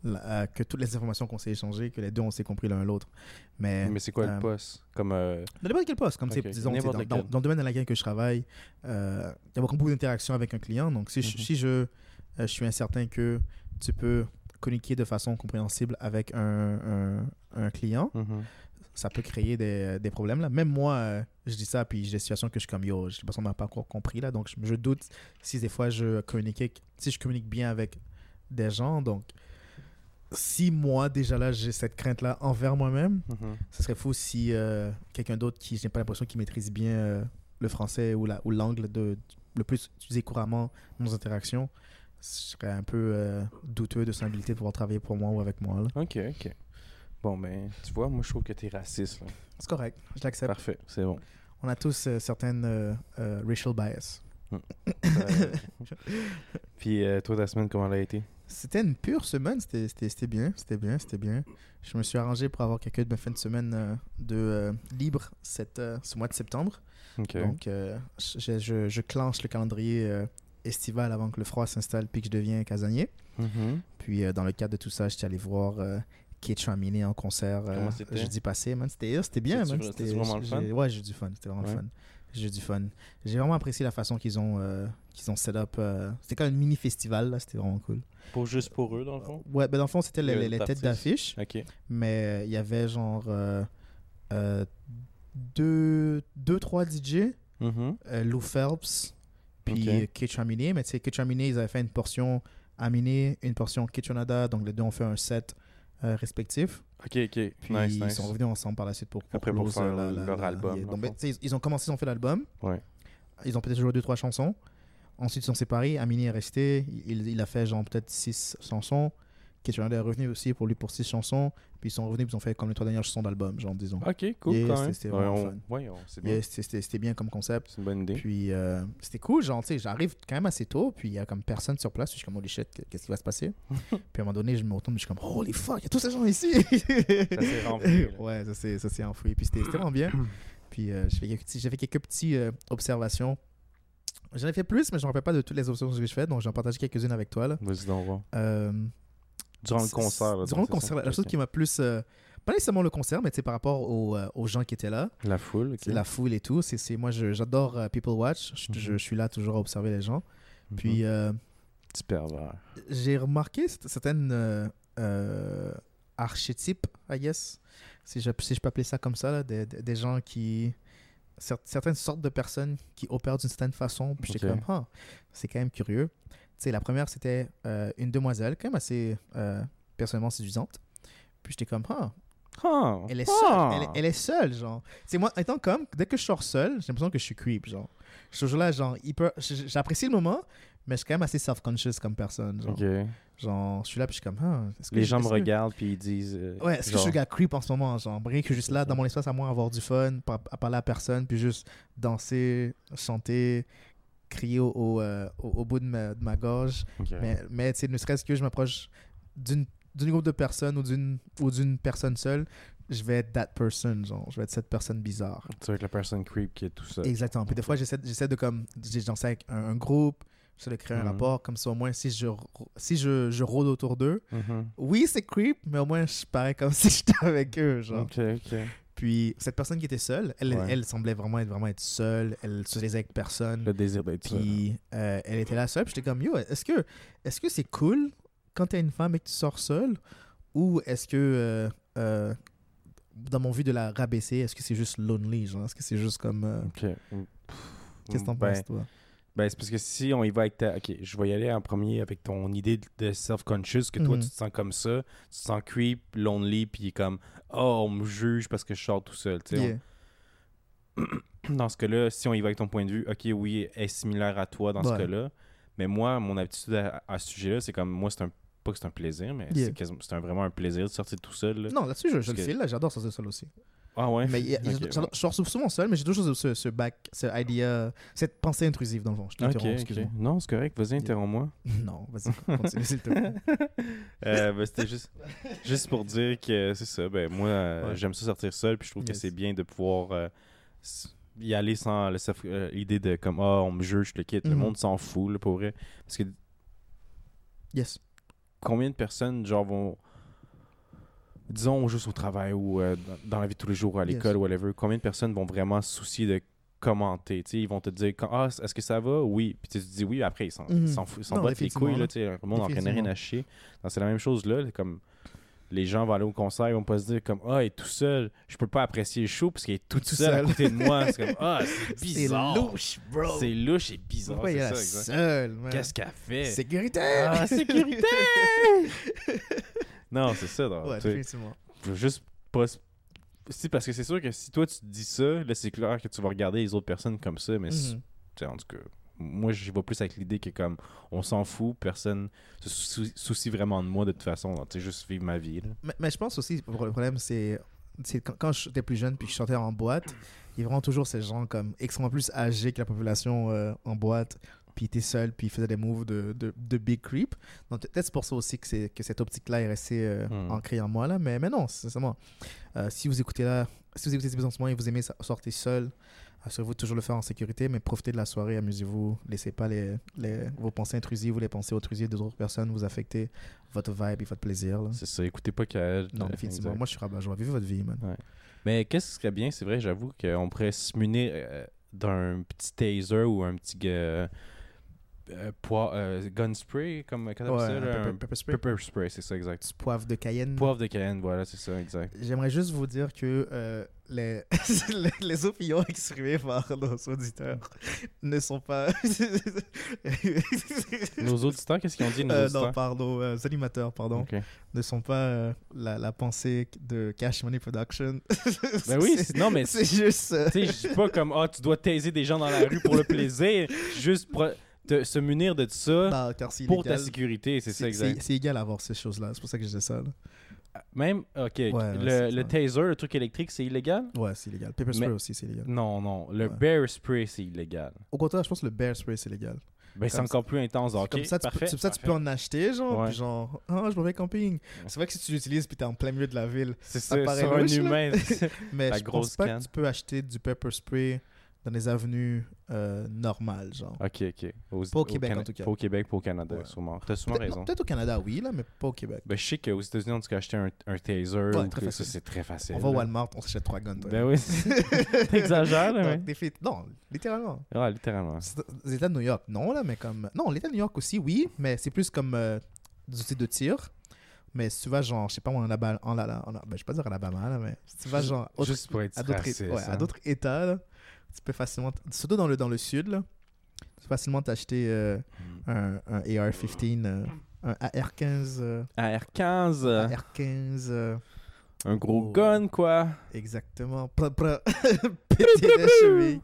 la- euh, que toutes les informations qu'on s'est échangées, que les deux on s'est compris l'un l'autre. Mais, Mais c'est quoi euh, le poste? Comme. euh, dans n'importe quel poste, comme Ok, c'est, disons, dans, dans- lequel. dans le domaine dans lequel que je travaille, euh, il y a beaucoup d'interactions avec un client. Donc, si, je, Mhm. si je, euh, je suis incertain que tu peux communiquer de façon compréhensible avec un, un, un client, mhm. Ça peut créer des, des problèmes. Là. Même moi, euh, je dis ça, puis j'ai des situations que je suis comme yo, je ne m'a pas encore compris. Là, donc, je, je doute si des fois je communique, si je communique bien avec des gens. Donc, si moi, déjà là, j'ai cette crainte-là envers moi-même, ce serait fou si euh, quelqu'un d'autre qui, j'ai pas l'impression qu'il maîtrise bien euh, le français ou la- ou l'angle de le plus utilisé couramment dans nos interactions, je serais un peu douteux de son habilité de pouvoir travailler pour moi ou avec moi. là. Ok, ok. Bon, ben, tu vois, moi, je trouve que t'es raciste. là. C'est correct, je l'accepte. Parfait, c'est bon. On a tous euh, certaines euh, euh, racial bias. Euh, Puis, euh, toi, ta semaine, comment elle a été? C'était une pure semaine, c'était c'était- c'était bien, c'était bien, c'était bien. Je me suis arrangé pour avoir quelques de mes fins de semaine euh, de euh, libre cette, euh, ce mois de septembre. Ok. Donc, euh, je, je, je clenche le calendrier euh, estival avant que le froid s'installe puis que je deviens casanier. Mhm. Puis, euh, dans le cadre de tout ça, j'étais allé voir euh, Kate Chamini en concert euh, jeudi passé. Man, c'était c'était bien, c'était vraiment le fun? Ouais, j'ai du fun. C'était vraiment Ouais. le fun. J'ai du fun. J'ai vraiment apprécié la façon qu'ils ont, euh, qu'ils ont set up. euh, c'était comme un mini festival, là. C'était vraiment cool. Pas juste pour eux, dans le fond? Ouais, ben dans le fond, c'était les, les- têtes d'affiche, Ok. mais euh, il y avait genre euh, euh, deux, deux, trois DJ, Mhm. euh, Lou Phelps, puis Ok. euh, Kate Chaminé. Mais tu sais, Kate Chaminé, ils avaient fait une portion Aminé, une portion Kitchenada, donc les deux ont fait un set euh, respectif. Ok, ok. Puis nice, ils nice. sont revenus ensemble par la suite pour, pour Après, pour close, faire euh, la- la- leur la- album, Donc, ben, ils ont commencé, ils ont fait l'album. Ouais. Ils ont peut-être joué deux, trois chansons. Ensuite, ils sont séparés. Amini est resté. Il, il a fait genre peut-être six chansons. Kitchenada est revenu aussi pour lui pour six chansons. Puis ils sont revenus, puis ils ont fait comme les trois dernières chansons d'album, genre disons. Ok, cool, Yeah, quand c'était- même. c'était Ouais, vraiment on- fun. ouais, on-. Yeah, c'était- bien comme concept. C'est une bonne idée. Puis euh, c'était cool, genre, tu sais, j'arrive quand même assez tôt, puis il y a comme personne sur place. Je suis comme, holy shit, qu'est-ce qui va se passer? puis à un moment donné, je me retourne, je suis comme, holy fuck, il y a tous ces gens ici! Ça s'est là. ouais, ça s'est enfoui. Puis c'était vraiment bien. Puis euh, j'ai fait quelques petits- j'ai fait quelques petites observations. J'en ai fait plus, mais je ne me rappelle pas de toutes les observations que je fais, donc j'en partage quelques-unes avec toi. Là. Vas-y donc voir. Euh, Durant le concert. là, durant le concert, ça? la chose qui m'a plus. euh, pas nécessairement le concert, mais par rapport aux, euh, aux gens qui étaient là, La foule, ok. c'est la foule et tout. C'est moi, j'adore euh, People Watch. Je, Mhm. je suis là toujours à observer les gens. Mhm. Puis pervers. j'ai remarqué certaines archétypes, I guess, si je, si je peux appeler ça comme ça, là, des, des- gens qui. cer- certaines sortes de personnes qui opèrent d'une certaine façon. Puis j'étais comme, ah, c'est quand même curieux. Sais, la première, c'était euh, une demoiselle, quand même assez euh, personnellement séduisante. Puis j'étais comme, ah, Ah! elle est seule. Elle, est- elle est seule, genre. C'est moi, étant comme, dès que je sors seul, j'ai l'impression que je suis creep, genre. Je suis toujours là, genre, hyper- j'apprécie le moment, mais je suis quand même assez self-conscious comme personne, genre. Genre, je suis là, puis je suis comme, ah, est-ce que Les je- gens me que- regardent puis ils disent. euh, Ouais, est-ce que je suis gars creep en ce moment, genre, rien que juste là, dans mon espace à moi, avoir du fun, à parler à personne, puis juste danser, chanter, crier au, au, euh, au- au bout de ma, de ma gorge. ok. Mais, mais tu sais, ne serait-ce que je m'approche d'une groupe de personnes ou d'une ou d'une personne seule, je vais être that person, genre, je vais être cette personne bizarre. Tu vois que la personne creep qui est tout ça. Exactement. Puis des fois, j'essaie de comme, j'ai dansé avec un, un groupe, j'essaie de créer un Mhm. rapport, comme ça au moins, si je, si je, je rôde autour d'eux, Mhm. oui, c'est creep, mais au moins, je parais comme si j'étais avec eux, genre. Ok, ok. Puis cette personne qui était seule, elle, Ouais. elle semblait vraiment être, vraiment être seule, elle se avec personne. Le désir d'être seul. Puis euh, elle était là seule. Puis j'étais comme, yo, est-ce que est-ce que c'est cool quand t'es une femme et que tu sors seule? Ou est-ce que, euh, euh, dans mon vue de la rabaisser, est-ce que c'est juste lonely genre? Est-ce que c'est juste comme. Qu'est-ce que t'en Ben, penses, toi? Ben, c'est parce que si on y va avec ta. Ok, je vais y aller en premier avec ton idée de self-conscious, que toi, Mhm. tu te sens comme ça, tu te sens creep, lonely, puis comme, oh, on me juge parce que je sors tout seul. tu sais. Yeah. On- Dans ce cas-là, si on y va avec ton point de vue, ok, oui, est similaire à toi dans ce cas-là. Mais moi, mon attitude à, à ce sujet-là, c'est comme, moi, c'est un. Pas que c'est un plaisir, mais Yeah. c'est vraiment un plaisir de sortir tout seul. là. Non, là-dessus, je, je Parce le que- file, là, j'adore sortir seul aussi. Ah ouais? Mais Ok, j'adore- je sors souvent seul, mais j'ai toujours ce, ce back, ce idea, cette pensée intrusive dans le fond. Je t'interromps, ok. excuse-moi. Non, c'est correct. Vas-y, interromps-moi. Non, vas-y, continue, s'il te plaît. Euh, ben, c'était juste, juste pour dire que c'est ça. Ben, moi, euh, Ouais. j'aime ça sortir seul, puis je trouve que c'est bien de pouvoir euh, y aller sans euh, l'idée de comme, ah, on me juge, je le quitte. Le Mhm. monde s'en fout, là, pour vrai. Parce que Yes. combien de personnes, genre, vont. Disons juste au travail ou euh, dans- dans la vie de tous les jours, ou à Yes. l'école, whatever, combien de personnes vont vraiment se soucier de commenter, ils vont te dire ah est-ce que ça va? Oui. Puis tu te dis oui après ils s'en s'en Non, battent les couilles là le monde en train de rien à chier. C'est la même chose là comme les gens vont aller au concert ils vont pas se dire comme ah il est tout seul. Je peux pas apprécier le show parce qu'il est tout, Tout seul, à côté de moi. C'est comme ah c'est C'est bizarre. louche, bro. c'est louche et bizarre Pourquoi il c'est est seul, qu'est-ce qu'elle fait? Sécurité! ah sécurité non c'est ça donc, Ouais, veux juste pas. Si, parce que c'est sûr que si toi tu te dis ça, là c'est clair que tu vas regarder les autres personnes comme ça, mais tu sais, en tout cas, moi, j'y vais plus avec l'idée que comme on s'en fout, personne se sou- soucie vraiment de moi de toute façon. Tu sais, juste vivre ma vie. là. Mais, mais je pense aussi, le problème, c'est c'est quand, quand j'étais plus jeune puis que je chantais en boîte, il y a vraiment toujours ces gens comme extrêmement plus âgés que la population euh, en boîte, puis ils étaient seuls, puis ils faisaient des moves de, de, de big creep. Donc peut-être c'est pour ça aussi que, que cette optique-là est restée euh, Hmm. ancrée en moi, là. Mais, mais non, sincèrement, euh, si vous écoutez là, si vous écoutez cet épisode en ce moment et vous aimez so- sortir seul, assurez-vous de toujours le faire en sécurité, mais profitez de la soirée, amusez-vous, laissez pas les, les, vos pensées intrusives ou les pensées intrusives d'autres personnes vous affecter votre vibe et votre plaisir. C'est ça, écoutez pas qu'elle. Non, définitivement. Moi, je suis rabat-joie. Vivez votre vie, man. Mais qu'est-ce qui serait bien, c'est vrai, j'avoue qu'on pourrait se munir euh, d'un petit taser ou un petit euh, euh, euh, gun spray, comme Ouais, ça, un là, pepper, un pepper spray. pepper spray, c'est ça, exact. Poivre de Cayenne. Poivre de Cayenne, voilà, c'est ça, exact. J'aimerais juste vous dire que euh, les, les, les opinions exprimées par nos auditeurs ne sont pas. Nos auditeurs, qu'est-ce qu'ils ont dit, nos auditeurs? non, par nos animateurs, pardon, ne sont pas la, la pensée de Cash Money Production. Ben oui, non, mais c'est juste. Tu sais, je dis pas comme, ah, tu dois taiser des gens dans la rue pour le plaisir, juste pour te- se munir de ça car pour ta sécurité, c'est ça, exact. C'est égal à avoir ces choses-là. C'est pour ça que je dis ça. là. Même, ok, ouais, le, le taser, le truc électrique, c'est illégal? Ouais, c'est illégal. Pepper spray Mais- aussi, c'est illégal. Non, non, le Ouais. bear spray, c'est illégal. Au contraire, je pense que le bear spray, c'est légal. Ben, c'est encore plus intense, ok, comme ça, tu, parfait, peux, comme ça, tu peux en acheter, genre, Ouais. puis genre, ah, je m'en vais camping. C'est vrai que si tu l'utilises puis t'es en plein milieu de la ville, C'est ça ça, paraît sur un humain. mais je pense pas canne. que tu peux acheter du pepper spray dans des avenues euh, normales, genre. ok, ok. Aux- Pas au Québec, Cana- en tout cas. Pas au Québec, pas au Canada, Ouais. sûrement. T'as sûrement Peut-être raison. peut-être au Canada, oui, là, mais pas au Québec. Ben, je sais qu'aux États-Unis, on dit qu'acheter un, un taser, Ouais, ou très que ça, c'est très facile. On va au. Walmart, on s'achète trois guns. toi. Ben oui, t'exagères, là, mais. des filles- Non, littéralement. Ouais, littéralement. Les États de New York, non, là, mais comme. Non, l'État de New York aussi, oui, mais c'est plus comme euh, des outils de tir. Mais si tu vas, genre, je sais pas, moi, en Alabama, en, Ala- en- ben, je vais pas dire Alabama, là, mais si tu vas, genre, autre- Juste pour être à d'autres ouais, à hein. d'autres États, là, tu peux facilement, surtout dans le, dans le sud, là, tu peux facilement t'acheter euh, Mm. un, un AR-15, euh, un AR-15, euh, AR-15, euh, AR-15, euh, un gros Oh. gun, quoi. exactement, péter.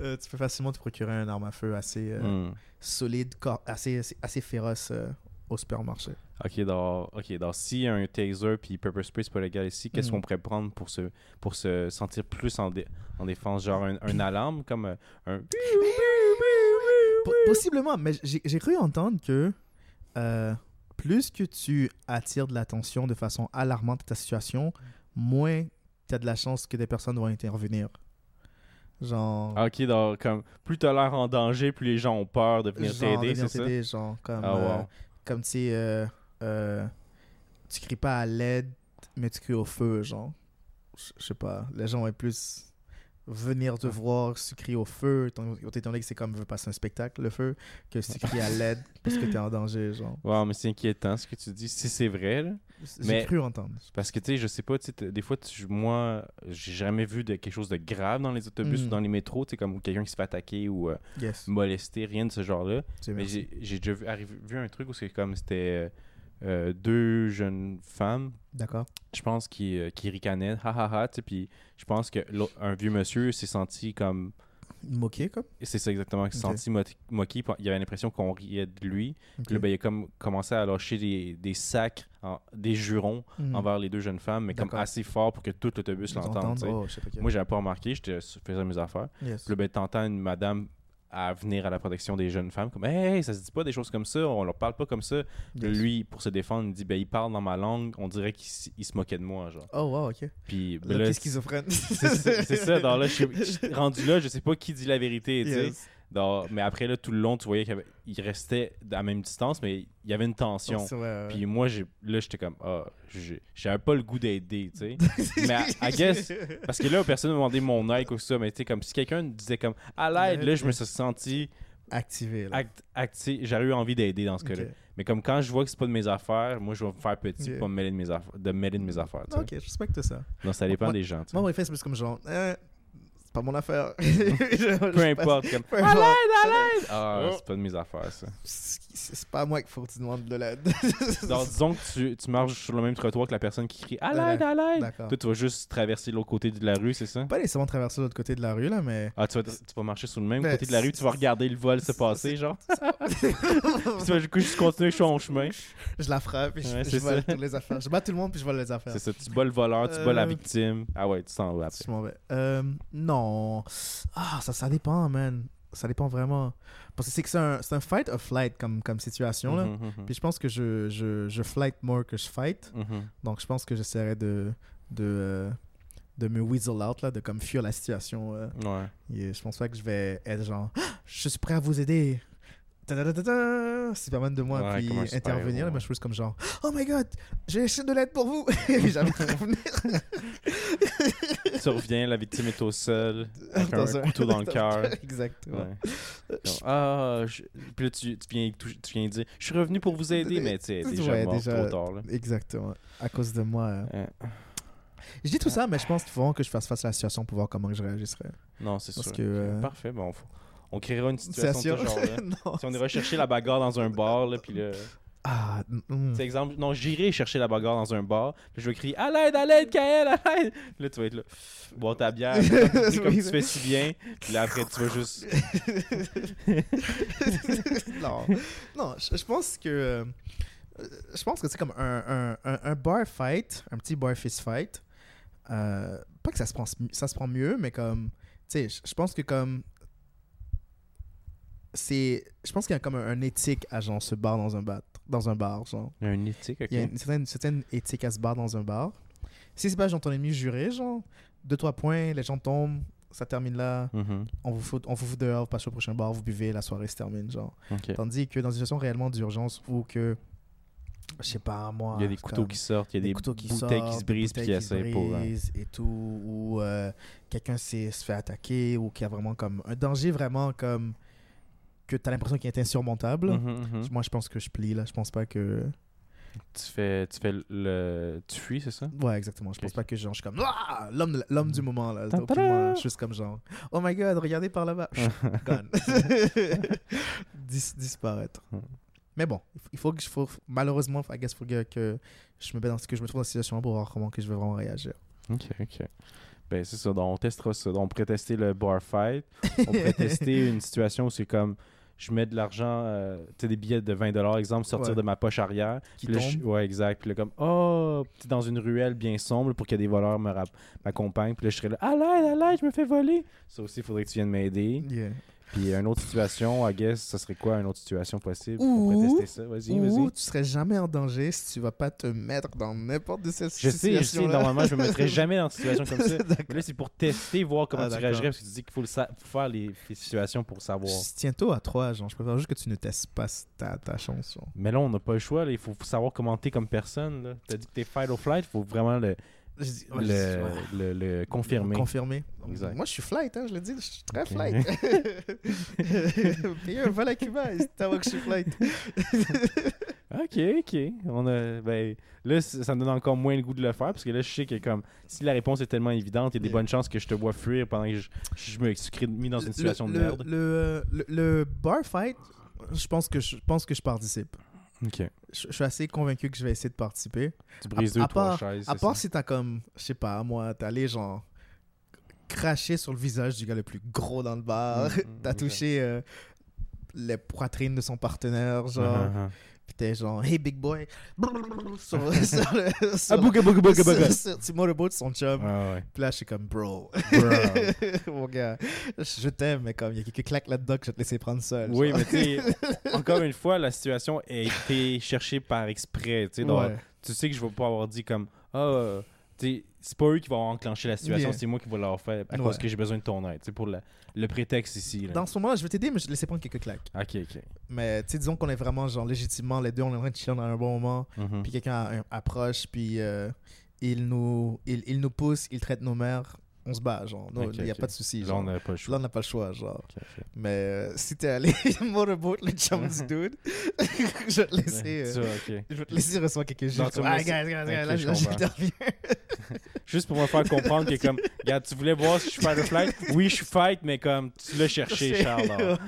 Euh, tu peux facilement te procurer un arme à feu assez euh, Hmm. solide, assez, assez, assez féroce euh, au supermarché. Ok, donc, ok, donc si un taser puis pepper spray c'est pas légal ici, qu'est-ce Mm. qu'on pourrait prendre pour se, pour se sentir plus en, dé- en défense? Genre un, un alarme comme euh, un. Po- Possiblement, mais j'ai cru entendre que euh, plus que tu attires de l'attention de façon alarmante à ta situation, moins tu as de la chance que des personnes vont intervenir. Genre. Ah, Ok, donc comme plus t'as l'air en danger, plus les gens ont peur de venir t'aider, c'est ça? t'aider, genre, comme, Ah, wow. euh, comme tu sais, euh, euh, tu cries pas à l'aide, mais tu cries au feu, genre. Je sais pas, les gens vont plus venir te voir si tu cries au feu, étant donné que c'est comme veut passer un spectacle, le feu, que cries à l'aide parce que t'es en danger, genre. Wow, mais c'est inquiétant ce que tu dis. Si c'est vrai, là. J'ai cru entendre. Parce que, tu sais, je sais pas, tu des fois, tu- moi, j'ai jamais vu de quelque chose de grave dans les autobus Mm. ou dans les métros, tu sais, comme quelqu'un qui se fait attaquer ou euh, Yes. molester, rien de ce genre-là. Mais j'ai j'ai déjà vu, arrivé- vu un truc où c'est comme c'était euh, deux jeunes femmes, D'accord. je pense, qui, euh, qui ricanaient, ha ha ha, puis je pense que l'au- un vieux monsieur s'est senti comme. Moqué, comme? C'est ça exactement, il s'est senti mo- moqué, il avait l'impression qu'on riait de lui. Ok. Puis là, ben, il a comme commencé à lâcher des, des sacs, en- des jurons Hmm. envers les deux jeunes femmes, mais comme assez fort pour que tout l'autobus l'entende. oh. Moi, j'avais pas remarqué, j'étais je faisais mes affaires. Yes. Puis là, ben, t'entends une madame à venir à la protection des jeunes femmes, comme hey, ça se dit pas des choses comme ça, on leur parle pas comme ça. Yes. Lui, pour se défendre, il dit ben, il parle dans ma langue, on dirait qu'il se moquait de moi, genre. Oh, wow, ok. Puis ben, là, schizophrène. c'est- ça, dans là, je je- rendu là, je sais pas qui dit la vérité. Yes. Dans- mais après, là, tout le long, tu voyais qu'il restait à la même distance, mais il y avait une tension. Vrai, ouais. Puis moi, là, j'étais comme, ah, j'ai- j'avais pas le goût d'aider, tu sais. mais I guess, parce que là, personne ne m'a demandé mon aide ou ça, mais tu sais, comme si quelqu'un disait comme, à l'aide, là, je me suis senti Activé, là. act, acti- j'aurais eu envie d'aider dans ce cas-là. Mais comme quand je vois que c'est pas de mes affaires, moi, je vais me faire petit pour pas me mêler de mes affaires, de mêler de mes affaires. Ok, je respecte ça. Donc, ça dépend Moi- des gens, tu sais. Moi, mon réflexe, c'est plus comme genre, euh, c'est pas mon affaire. Peu importe. Comme, Peu à l'aide, à l'aide! Ah, Oh. c'est pas de mes affaires, ça. C'est pas à moi qu'il faut que tu demandes de l'aide. Donc, disons que tu, tu marches sur le même trottoir que la personne qui crie à De l'aide, à l'aide. D'accord. Toi, tu vas juste traverser l'autre côté de la rue, c'est ça? Pas nécessairement traverser l'autre côté de la rue, là, mais. Ah, tu vas, tu vas marcher sur le même Ben, côté de la rue, tu vas regarder le vol se passer, genre. Puis tu vas du coup juste continuer sur ton chemin. je la frappe et je, Ouais, je vole toutes les affaires. Je bats tout le monde puis je vole les affaires. C'est ça, tu bats le voleur, tu bats la Euh, victime. Ah ouais, tu s'en vas après. Je m'en vais. Euh, Ah, ça, ça dépend, man. Ça dépend vraiment. Parce que c'est que c'est un, un fight or flight comme, comme situation, là. Mhm, mhm, Puis je pense que je, je, je flight more que je fight. mhm. Donc je pense que j'essaierai de, de, de me weasel out, là, de comme fuir la situation. euh. Ouais. Et je pense pas que je vais être genre, Ah, je suis prêt à vous aider. Superman de moi, Ouais, puis intervenir. ouais. Mais je suis juste comme genre, oh my god, j'ai essayé de l'aide pour vous. Et jamais revenir. tu reviens, la victime est au sol, avec Dans un- couteau dans le cœur. Exactement. Ouais. Ah, je- puis là, tu, tu, viens, tu viens dire, je suis revenu pour vous aider, mais tu sais, Ouais, déjà mort déjà- trop tard. Là. Exactement. À cause de moi. euh. Euh, Je dis tout ça, mais je pense qu'il faut vraiment que je fasse face à la situation pour voir comment je réagirais. non, c'est sûr. que, euh, Parfait, bon, faut- on créera une situation de ce Situation. genre là. non. Si on ira chercher la bagarre dans un bar, là, puis là... Ah, mm, C'est exemple, non, j'irai chercher la bagarre dans un bar, puis je vais crier à l'aide, à l'aide, Kael, à l'aide. Là, tu vas être là, boire ta bière, comme tu fais si bien, puis là après, tu vas juste. non, non je, pense que euh, je pense que c'est comme un, un, un, bar fight, un petit bar fist fight. Euh, pas que ça se prend ça se prend mieux, mais comme tu sais, je pense que comme c'est je pense qu'il y a comme un, un éthique à genre se bar dans un bar dans un bar genre. Il y a une éthique, ok. Il y a une certaine, certaine éthique à se bar dans un bar. Si c'est pas genre ton ennemi juré, genre deux trois points, les gens tombent, ça termine là, Mhm, on vous fout on vous fout dehors, vous passez au prochain bar, vous buvez, la soirée se termine genre. Tandis que dans une situation réellement d'urgence ou que, je sais pas, moi. Il y a des couteaux qui sortent, il y a des, couteaux qui bouteilles qui sortent, se des brisent, puis qui qui se pour. hein. brisent et tout, ou euh, quelqu'un s'est- se fait attaquer, ou qu'il y a vraiment comme un danger vraiment comme que tu as l'impression qu'il est insurmontable. Mhm, mhm. Moi, je pense que je plie là. Je pense pas que. Tu fais, tu fais le, tu fuis, c'est ça? Ouais, exactement. Je pense pas que genre, je suis comme Ah! l'homme du moment là. Je suis juste comme genre Oh my god, regardez par là-bas. Gone. Dis- disparaître. Hmm. Mais bon, il faut- que je faut malheureusement, I guess, faut que, que je me mette dans ce que je me trouve dans cette situation pour voir comment que je vais vraiment réagir. Ok, ok. Ben, c'est ça. Donc, on testera ça. Donc, on pourrait tester le bar fight. On pourrait tester une situation où c'est comme je mets de l'argent, euh, tu sais, des billets de 20 exemple, sortir Ouais. de ma poche arrière. Qui Puis là, je- ouais, exact. Puis là, comme, oh, dans une ruelle bien sombre pour que des voleurs m'accompagnent. Puis là, je serais là, à l'aide, à l'aide, je me fais voler. Ça aussi, il faudrait que tu viennes m'aider. Yeah. Puis une autre situation, I guess, ça serait quoi une autre situation possible? Pourrait tester ça. Vas-y, vas-y. tu serais jamais en danger si tu vas pas te mettre dans n'importe de ces Je sais, je sais, situations. normalement, je me mettrais jamais dans une situation comme ça. Mais là, c'est pour tester, voir comment Ah, tu réagirais, parce que tu dis qu'il faut, le faut faire les, les situations pour savoir. Je tiens tôt à toi, genre. Je préfère juste que tu ne testes pas ta, ta chance. genre. Mais là, on n'a pas le choix. là. Il faut, savoir comment t'es comme personne. là. T'as dit que t'es fight or flight. Il faut vraiment le, Dis- le, ouais. le, le confirmer. Confirmé. Exact. Moi, je suis flight, hein, je l'ai dit, je suis très flight. Payer un vol à Cuba, moi que je suis flight. ok, ok. On a, ben, là, ça me donne encore moins le goût de le faire parce que là, je sais que comme si la réponse est tellement évidente, il y a des Yeah. bonnes chances que je te vois fuir pendant que je, je me suis mis dans une situation le, de merde. Le, le, le- le bar fight, je pense que je, pense que je participe. Ok. Je, je suis assez convaincu que je vais essayer de participer. Tu brises À- deux, à trois part- chaises. À part ça? si t'as comme, je sais pas, moi, t'es allé genre cracher sur le visage du gars le plus gros dans le bar. Mhm, t'as touché euh, les poitrines de son partenaire, genre. Ah, ah. Puis t'es genre, hey big boy. sur, sur le, sur, bouga, bouga, bouga, sur, sur, son chum. Ah, ouais. Puis là, je suis comme, bro. Bro. Mon gars, je t'aime, mais comme il y a quelques claques là-dedans que je vais te laisser prendre seul. Oui, genre. mais tu sais, encore une fois, la situation a été cherchée par exprès. Tu sais, Ouais. tu sais que je vais pas avoir dit comme ah sais, c'est pas eux qui vont enclencher la situation c'est moi qui vais leur faire à Ouais. cause que j'ai besoin de ton aide c'est pour la- le prétexte ici là. Dans ce moment-là, je vais t'aider, mais je vais te laisser prendre quelques claques. ok ok Mais tu sais, disons qu'on est vraiment, genre, légitimement, les deux, on est en train de chiller dans un bon moment. Mhm. Puis quelqu'un approche, puis euh, il, nous, il, il nous pousse, il traite nos mères, on se bat, genre. Non, Il n'y a pas de souci. là on n'a pas le Là, choix on n'a pas le choix, genre. Mais euh, si t'es allé motorboat, le chum du dude, je vais te laisser. Euh, je vais te laisser recevoir quelques Non, jours. Ah, guys, guys, guys, là, là, j'interviens. juste pour me faire comprendre que, comme, regarde, tu voulais voir si je suis fight or flight? Oui, je suis fight, mais comme, tu l'as cherché, Charles. là.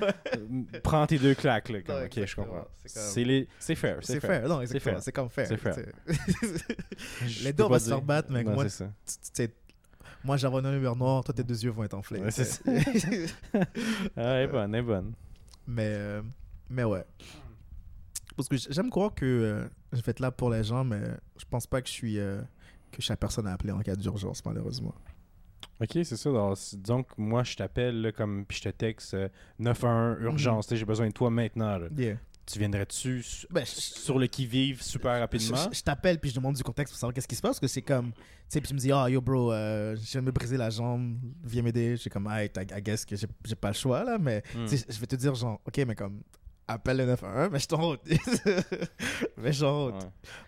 Prends tes deux claques, là. Comme, ok, je comprends. C'est les... fair. C'est fair. Non, exactement. fair. C'est comme fair. C'est fair. Les deux, on va se faire dire. battre, mec. Non, Moi, tu sais, moi, j'envoie un numéro noir, toi, tes deux yeux vont être enflés. Ouais, c'est sais. Ah, elle est bonne, elle est bonne. mais, euh, mais ouais. Parce que j'aime croire que euh, je vais être là pour les gens, mais je pense pas que je suis euh, que personne à appeler en cas d'urgence, malheureusement. Ok, c'est ça. Donc, moi, je t'appelle, comme, puis je te texte euh, 911 urgence, tu sais, j'ai besoin de toi maintenant. là. Yeah. Tu viendrais-tu Ben, je- sur le qui-vive super rapidement? Je, je- je t'appelle puis je demande du contexte pour savoir qu'est-ce qui se passe parce que c'est comme tu sais puis tu me dis ah yo bro euh, je viens de me briser la jambe viens m'aider j'ai comme ah I, guess que j'ai pas le choix là mais Hmm. je vais te dire genre ok mais comme appelle le 911 mais je t'en route mais genre Ouais.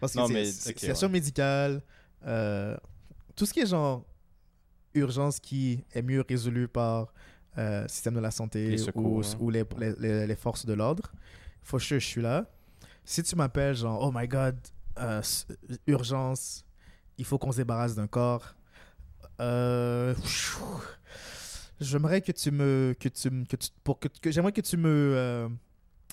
parce que c'est situation médicale euh, tout ce qui est genre urgence qui est mieux résolu par euh, système de la santé Les secours, ou, hein. ou les, les, les- les forces de l'ordre que je suis là si tu m'appelles genre oh my god euh, urgence il faut qu'on se débarrasse d'un corps euh, j'aimerais que tu me que tu que tu pour que, que- j'aimerais que tu me euh,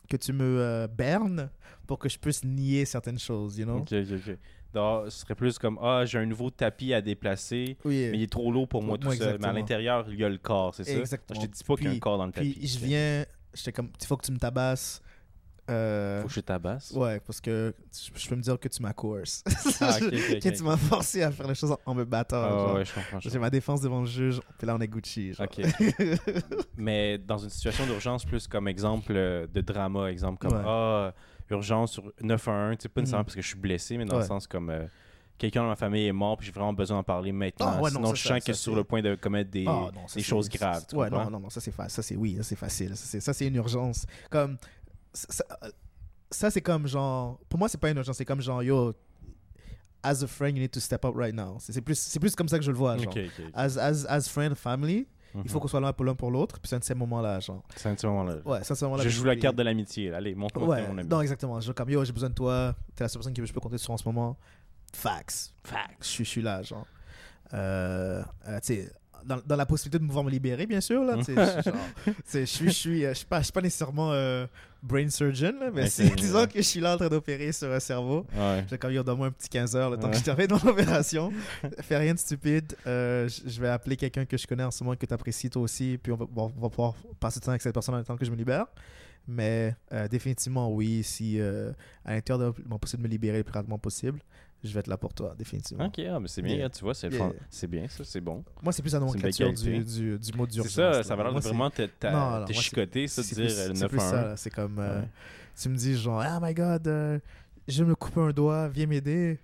que tu me bernes pour que je puisse nier certaines choses you know? Ok, ok, ok. Donc, ce serait plus comme Ah, j'ai un nouveau tapis à déplacer, oui mais il est trop lourd pour moi Moi, tout seul. Mais à l'intérieur, il y a le corps, c'est ça? Exactement. Je te dis pas qu'il y a un corps dans le tapis. puis je viens j'étais comme il faut que tu me tabasses euh, Faut que je tabasse. ouais parce que je je peux me dire que tu m'as coerce Ah, tu m'as forcé à faire les choses en, me battant Ah, genre. ouais, je comprends. je J'ai ma défense devant le juge, puis là on est Gucci. Genre. Ok. Mais dans une situation d'urgence, plus comme exemple euh, de drama, exemple comme Ouais. Ah, urgence sur 911, tu sais, pas nécessairement Mhm. parce que je suis blessé, mais dans le sens comme euh, quelqu'un dans ma famille est mort, puis j'ai vraiment besoin d'en parler maintenant. Ah, ouais, non, Sinon, ça, je ça, sens ça, que je suis sur le point de commettre des, Ah, non, ça, des c'est- choses graves. Ouais, non, non, non, ça c'est fa- ça c'est oui, ça c'est facile. Ça ça c'est une urgence. Comme ça, ça- c'est comme genre pour moi c'est pas une urgence, c'est comme genre yo as a friend you need to step up right now. C'est, plus c'est plus comme ça que je le vois genre. As, as, as friend, family, il faut Mhm. qu'on soit là pour l'un pour l'autre, puis c'est un de ces moments-là, genre. C'est un petit moment-là. Ouais, ça, c'est moment-là je que joue la carte de l'amitié. Allez, montre-moi Ouais, mon ami. non, exactement. Je comme yo, j'ai besoin de toi, t'es la seule personne que je peux compter sur en ce moment. Fax. Fax. Je suis- je suis là, genre. Euh, euh, tu sais, dans, dans la possibilité de pouvoir me libérer, bien sûr, là. tu sais, je- genre, je suis, je suis, euh, je suis pas, je suis pas nécessairement euh, brain surgeon, là, mais c'est, disons que je suis là en train d'opérer sur un cerveau. Ouais. J'ai comme, yo, donne-moi un petit 15 heures le temps Ouais. que je termine mon opération. Fais rien de stupide. Euh, je vais appeler quelqu'un que je connais en ce moment, que tu apprécies toi aussi, puis on va, on va pouvoir passer du temps avec cette personne en même temps que je me libère. Mais euh, définitivement, oui, si euh, à l'intérieur de mon possible de me libérer le plus rapidement possible, je vais être là pour toi, définitivement. Ok, ah, mais c'est bien, Yeah. tu vois, c'est Yeah. C'est bien, ça, c'est bon. Moi, c'est plus la C'est nomenclature du, du, du mot C'est d'urgence. ça, là. ça va l'air c'est- vraiment te- c'est- chicoter, ça, de c'est dire plus- euh, le C'est plus ça, 911. là. C'est comme. euh, Ouais. Tu me dis genre, oh my god, euh, je vais me couper un doigt, viens m'aider.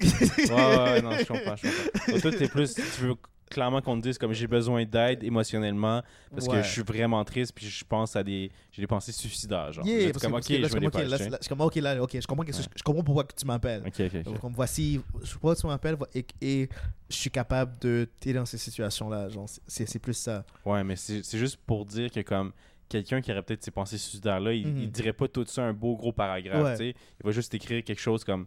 Ouais, ouais, ouais, non, je comprends, je comprends. Donc, toi, t'es plus, tu veux clairement qu'on te dise comme j'ai besoin d'aide émotionnellement parce que je suis vraiment triste puis je pense à des, j'ai des pensées suicidaires, genre. Yeah, Là, comme, ok, là, je là, là, je ok, là, ok, je comprends, que Ouais. je comprends pourquoi que tu m'appelles. Ok, ok, ok. Donc, Comme voici, je pourquoi tu m'appelles et, et je suis capable de t'aider dans ces situations-là. Genre, c'est c'est plus ça. Ouais, mais c'est juste pour dire que comme quelqu'un qui aurait peut-être ces pensées suicidaires-là, il, Mhm. il dirait pas tout ça un beau gros paragraphe, Ouais. tu sais. Il va juste écrire quelque chose comme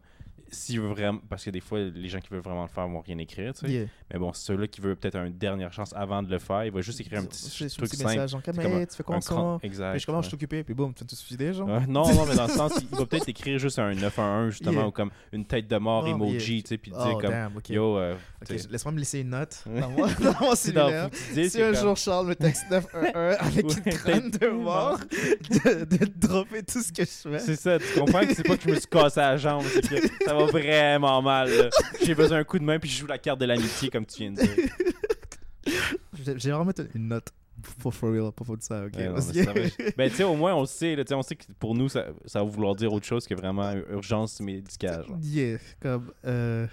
vraiment parce que des fois les gens qui veulent vraiment le faire vont rien écrire, tu sais. Yeah. Mais bon, ceux-là qui veulent peut-être une dernière chance avant de le faire, il va juste écrire un petit truc simple. message, genre, comme, C'est comme hey, tu fais quoi Exact. Puis je commence, je suis occupé, puis boum, tu te suicider, genre. Ouais, non, non, mais dans le sens, il va peut-être écrire juste un 911 justement, Yeah. ou comme une tête de mort Oh, emoji, yeah. tu sais, puis Oh, dire comme damn, ok. Yo, euh, laisse-moi me laisser une note dans mon, dans mon cellulaire. Si un comme- jour Charles me texte 911 avec une crâne de mort, de, de dropper tout ce que je fais. C'est ça, tu comprends que c'est pas que je me suis cassé la jambe, c'est que ça va vraiment mal. J'ai besoin d'un coup de main puis je joue la carte de l'amitié comme tu viens de dire. J'ai vraiment une note for real, pour faire ça, ok? Ouais, non, ben tu sais, au moins on le sait, là, on sait que pour nous ça, ça va vouloir dire autre chose que vraiment urgence médicale. genre. Yeah, comme. euh,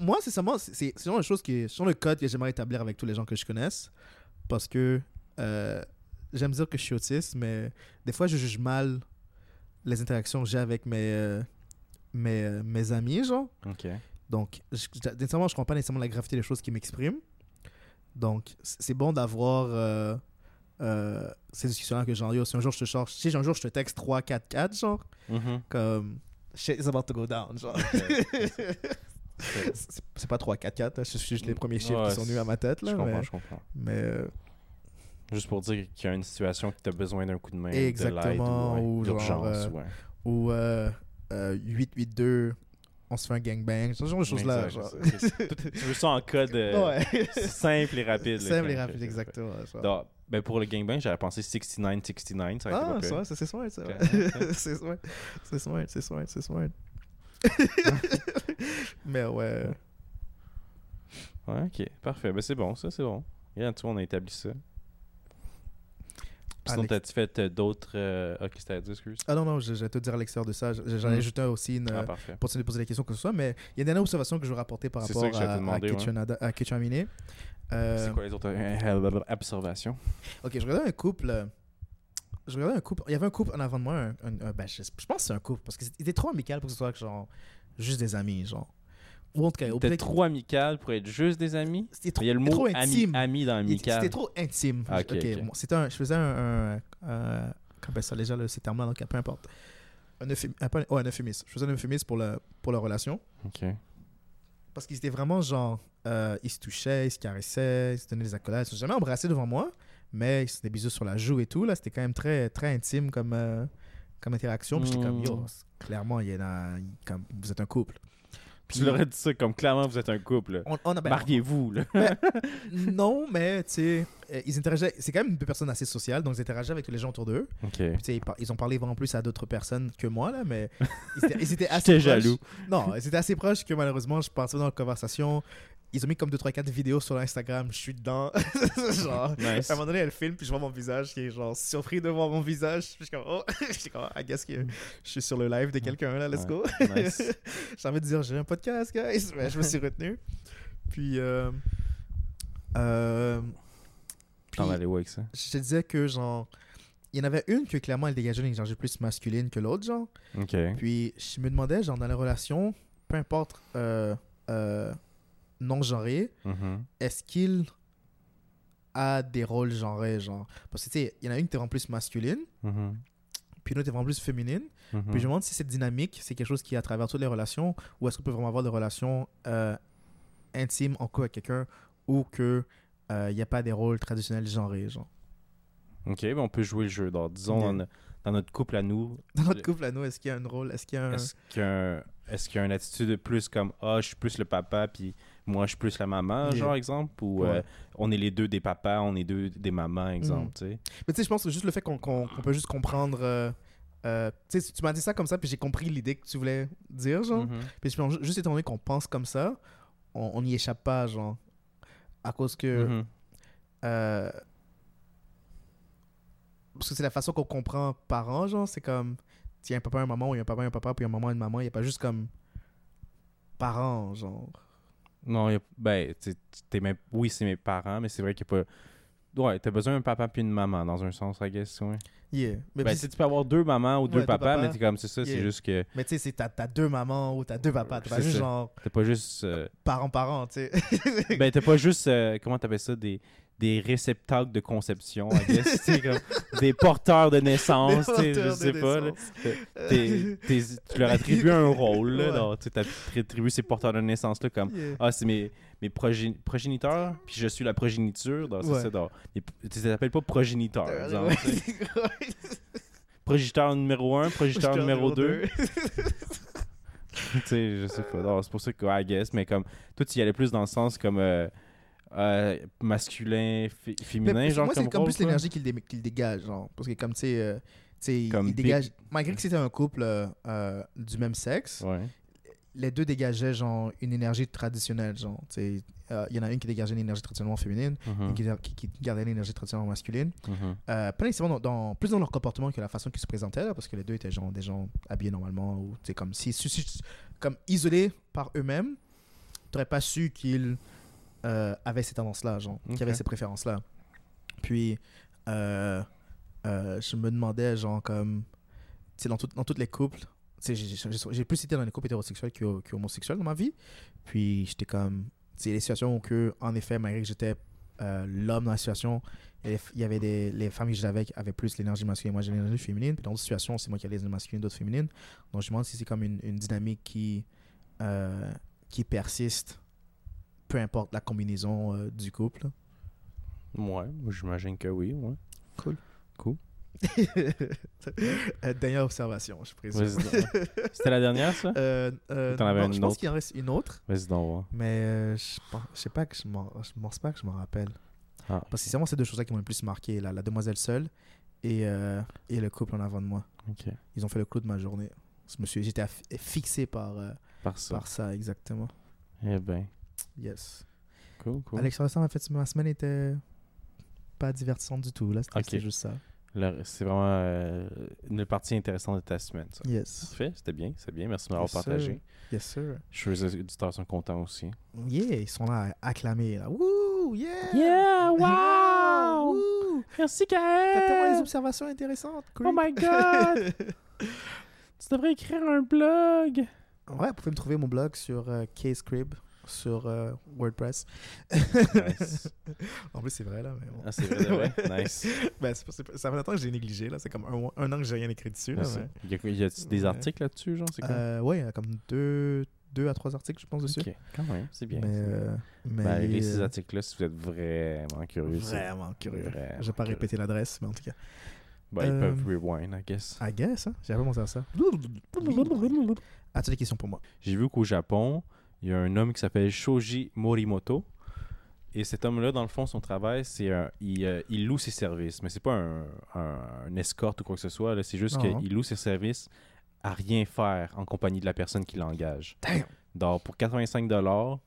Moi, c'est seulement. C'est c'est vraiment une chose qui. C'est le code que j'aimerais établir avec tous les gens que je connaisse. Parce que. euh, J'aime dire que je suis autiste, mais des fois, je juge mal les interactions que j'ai avec mes, euh, mes, euh, mes amis, genre. Ok. Donc, je, je- nécessairement, je comprends pas nécessairement la gravité des choses qui m'expriment. Donc, c'est bon d'avoir euh, euh, ces discussions-là que genre, yo, si un jour je te charge, si un jour je te texte 3, 4, 4, genre, Mhm. comme shit is about to go down genre c'est pas 3, 4, 4. C'est juste les premiers chiffres Ouais, qui sont venus à ma tête. Je Là, comprends, mais, je comprends. mais, euh, Juste pour dire qu'il y a une situation que tu as besoin d'un coup de main, Exactement, de ou ou, genre, euh, ouais. ou euh, euh, 8-8-2, on se fait un gangbang. Ce genre de choses-là. Tu veux ça en code euh, ouais. simple et rapide. Simple et rapide, exactement. Donc, ben pour le gangbang, j'avais pensé 69-69. Ça aurait Ah, c'est c'est smart, c'est smart, c'est smart, c'est smart, c'est smart. Mais ouais. Ouais, ok, parfait. Ben c'est bon, ça, c'est bon. Regarde, tu on a établi ça. Sinon, t'as-tu fait euh, d'autres. euh, Ok, c'était à dire, excuse. Ah non, non, je- j'allais te dire à l'extérieur de ça. J'en ai Mm. ajouté aussi une, Ah, euh, pour te poser des questions que ce soit, mais il y a une dernière observation que je veux rapporter par rapport que à, à, demander, ouais. À Kitchenamine. Euh, C'est quoi les autres euh, observations? Ok, je regardais un couple. Je regardais un couple. Il y avait un couple en avant de moi. Un, un- un- ben, je, je pense que c'est un couple parce qu'il était trop amical pour que ce soit genre juste des amis, genre. Ou en tout cas, ou T'es peut-être- trop amical pour être juste des amis? C'était trop, Il y a le mot trop intime. ami dans amical. C'était trop intime. Ah, ok, ok, ok. bon, c'était un, je faisais un. un, un- comment ça déjà, ces termes-là, donc peu importe. Un, euphém- un, pas un- euphémisme. Je faisais un euphémisme pour, le, pour leur relation. Ok. Parce qu'ils étaient vraiment genre. euh, ils se touchaient, ils se caressaient, ils se donnaient des accolades. Ils se sont jamais embrassés devant moi, mais ils se faisaient des bisous sur la joue et tout. Là, c'était quand même très, très intime comme, euh, comme interaction. Puis j'étais comme, Mm. yo, c'est- clairement, il y a, comme, vous êtes un couple. Puis, Tu leur as dit ça comme clairement vous êtes un couple. on, on ben, Mariez-vous, là. non, mais tu sais, euh, ils interagissaient. C'est quand même une personne assez sociale, donc ils interagissaient avec les gens autour d'eux. Ok. Puis, tu sais, ils, ont parlé vraiment plus à d'autres personnes que moi, là, mais ils étaient, ils étaient J'étais assez proches. jaloux. Non, ils étaient assez proches que malheureusement, je passais dans la conversation. Ils ont mis comme 2, 3, 4 vidéos sur Instagram, je suis dedans. genre, Nice. à un moment donné, elle filme, puis je vois mon visage qui est genre surpris de voir mon visage. Puis je suis comme, oh, je suis comme, I guess que je suis sur le live de quelqu'un, là, let's go. Nice. J'ai envie de dire, j'ai un podcast, guys, mais je me suis retenu. Puis, euh, euh, puis- allais où avec ça? je te disais que, genre, il y en avait une que clairement elle dégageait une énergie plus masculine que l'autre, genre. Ok. Puis je me demandais, genre, dans la relation, peu importe euh, euh, non-genré, Mhm. est-ce qu'il a des rôles genrés, genre? Parce que, tu sais, il y en a une qui est vraiment plus masculine, Mhm. puis une autre est vraiment plus féminine. Mhm. Puis je me demande si cette dynamique, c'est quelque chose qui est à travers toutes les relations, ou est-ce qu'on peut vraiment avoir des relations euh, intimes en couple avec quelqu'un, ou que euh, n'y a pas des rôles traditionnels genrés, genre? Ok, ben on peut jouer le jeu. Donc, disons, dans, no- dans notre couple à nous, Dans notre Le- couple, à nous, est-ce qu'il y a un rôle Est-ce qu'il y a un. est-ce qu'il y a, un- est-ce qu'il y a une attitude plus comme Ah, je suis plus le papa, puis moi, je suis plus la maman, Yeah. genre, exemple Ou euh, on est les deux des papas, on est deux des mamans, exemple, Mhm. tu sais Mais tu sais, je pense que juste le fait qu'on peut juste comprendre. euh, euh, tu sais, tu m'as dit ça comme ça, puis j'ai compris l'idée que tu voulais dire, genre. Mhm. Puis je pense, juste étant donné qu'on pense comme ça, on n'y échappe pas, genre. À cause que. Mhm. euh, parce que c'est la façon qu'on comprend parents, genre. C'est comme. Il y a un papa, un maman, ou il y a un papa, un papa, puis un maman, une maman. Il n'y a pas juste comme. Parents, genre. Non, y a- ben, t'es même... oui, c'est mes parents, mais c'est vrai qu'il n'y a pas. Ouais, t'as besoin d'un papa puis une maman, dans un sens, I guess, ouais. Yeah. Mais, Ben, si tu peux avoir deux mamans ou deux Ouais, papas, mais t'es comme, c'est ça, c'est juste que mais tu sais, t'as t'as deux mamans ou t'as deux papas. T'as pas juste ça. genre t'as pas juste. euh, parents-parents, tu sais. Ben, t'as pas juste, euh, comment t'appelles ça, des, des réceptacles de conception, I guess, comme des porteurs de naissance, je sais pas. là. naissance. T'es- t'es- tu leur attribues un rôle, là, tu attribues ces porteurs de naissance-là comme Yeah. Ah, c'est mes, mes progé- progéniteurs, puis je suis la progéniture, donc c'est ça. Donc, tu t'appelles pas progéniteur, exemple. Progéniteur numéro 1, progéniteur numéro 2. tu sais, je sais pas. Non, c'est pour ça que, I guess, mais comme, toi, tu y allais plus dans le sens comme euh, euh, masculin, fé- Mais féminin, que genre moi, comme c'est comme plus l'énergie qu'il dé- qu'il dégage, genre. Parce que comme, tu sais, euh, il big- dégage... Malgré que c'était un couple euh, euh, du même sexe, Ouais. les deux dégageaient, genre, une énergie traditionnelle, genre. Tu sais, il y en a une qui dégageait une énergie traditionnellement féminine, et qui, qui, gardait une énergie traditionnellement masculine. pas nécessairement dans, dans- plus dans leur comportement que la façon qu'ils se présentaient, là, parce que les deux étaient genre, des gens habillés normalement, ou tu sais, comme, si, comme isolés par eux-mêmes, tu n'aurais pas su qu'ils euh, avaient ces tendances-là, genre, Ok. qu'ils avaient ces préférences-là. Puis, euh, euh, je me demandais, genre, comme, tu sais, dans, tout- dans tous les couples, tu sais, j'ai- plus été dans les couples hétérosexuels que, que homosexuels dans ma vie. Puis, j'étais comme, tu sais, les situations où, que, en effet, malgré que j'étais euh, l'homme dans la situation, il y avait des les femmes que j'avais qui avaient plus l'énergie masculine moi j'ai l'énergie féminine puis dans d'autres situations c'est moi qui avais l'énergie masculine d'autres féminines donc je me demande si c'est comme une, une dynamique qui qui persiste peu importe la combinaison euh, du couple. Ouais, j'imagine que oui, ouais. Euh, dernière observation, je présume. C'était la dernière, ça? Euh, euh, T'en avais non, une je pense qu'il en reste une autre, Vas-y donc, mais euh, je pense, je sais pas que je m'en, je pense pas que je m'en rappelle. Ah. Parce que c'est vraiment ces deux choses-là qui m'ont le plus marqué, là, la demoiselle seule et, euh, et le couple en avant de moi. Ok. Ils ont fait le clou de ma journée. Je me suis, j'étais fixé par, euh, Par ça. par ça, exactement. Eh ben, Yes. cool, cool. Alex en fait, ma semaine était pas divertissante du tout. Là, c'était juste ça. C'est vraiment euh, une partie intéressante de ta semaine, ça. Yes. Parfait, c'était bien, c'est bien. Merci de m'avoir Yes, partagé. Yes, sir. Je suis sûr que les auditeurs sont contents aussi. Yeah, ils sont là à acclamer. Là. Wouh, yeah! Yeah, wow! Merci, T'as tellement des Gaël! observations intéressantes. Oh my God! tu devrais écrire un blog! ouais, vous pouvez me trouver mon blog sur euh, K-Scrib, sur euh, WordPress. Nice. en plus, c'est vrai, là. Mais bon. Ah, c'est vrai, vrai? Nice. Ben, c'est c'est ça fait longtemps que j'ai négligé. là. C'est comme un, an que j'ai rien écrit dessus. Là, Il y a, y a-tu des Ouais. articles là-dessus, genre? C'est? Euh, ouais, il y a comme deux, deux à trois articles, je pense, dessus. ok, quand même, c'est bien. Mais, euh, mais Ben, ces euh, articles-là, si vous êtes vraiment curieux. Vraiment curieux. vraiment Je vais pas curieux. répéter l'adresse, mais en tout cas. Ben, ils peuvent rewind, I guess. I guess, hein? J'avais pensé à ça. As-tu des questions pour moi? J'ai vu qu'au Japon, il y a un homme qui s'appelle Shoji Morimoto. Et cet homme-là, dans le fond, son travail, c'est il, euh, il loue ses services. Mais c'est pas un, un, un escorte ou quoi que ce soit. C'est juste qu'il loue ses services à rien faire en compagnie de la personne qui l'engage. Damn! Donc, pour 85 dollars.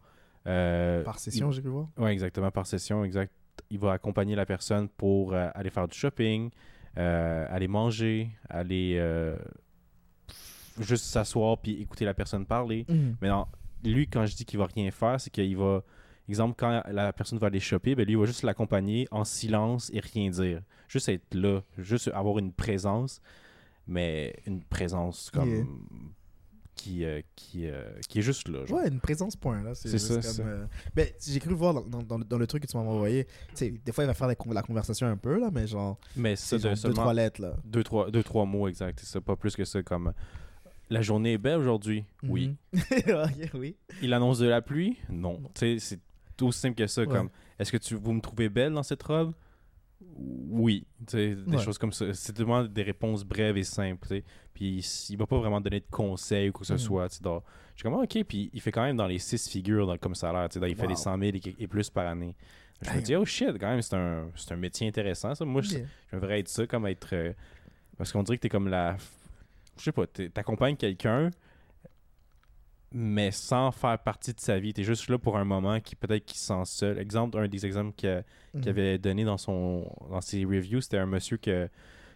euh, Par session, j'ai pu voir. oui, exactement, par session, exact. Il va accompagner la personne pour euh, aller faire du shopping, aller manger, aller juste s'asseoir puis écouter la personne parler. Mais non, lui, quand je dis qu'il va rien faire, c'est qu'il va. Exemple, quand la personne va aller shopper, ben lui, il va juste l'accompagner en silence et rien dire. Juste être là, juste avoir une présence, mais une présence comme. Yeah. Qui, euh, qui, euh, qui est juste là. genre. Ouais, une présence point, là. C'est ça, euh, Ben, j'ai cru voir dans, dans- dans le- truc que tu m'as envoyé. Des fois, il va faire la, con- la conversation un peu, là, mais genre, Mais c'est ça, de deux, trois lettres, là. deux trois, deux, trois mots exact. C'est pas plus que ça. Comme la journée est belle aujourd'hui. Oui. Mhm. Oui. Il annonce de la pluie? Non. Tu sais, c'est tout aussi simple que ça. Ouais. Comme est-ce que tu, vous me trouvez belle dans cette robe? Oui. Tu sais, des Ouais. choses comme ça. C'est vraiment des réponses brèves et simples. tu sais. Puis il- va pas vraiment donner de conseils ou quoi que ce Mhm. soit. tu sais, dans- Je suis comme, ok. Puis il fait quand même dans les six figures dans, comme salaire. tu sais, dans- Il fait des 100 000 et, et plus par année. Je me dis, oh shit, quand même, c'est un, c'est un métier intéressant. Ça. Moi, je. J'aimerais être ça, comme être. euh, parce qu'on dirait que t'es comme la. Je sais pas, t'accompagnes quelqu'un, mais sans faire partie de sa vie. T'es juste là pour un moment qui peut-être qu'il se sent seul. Exemple, un des exemples qu'il Mhm. avait donné dans, son, dans ses reviews, c'était un monsieur que-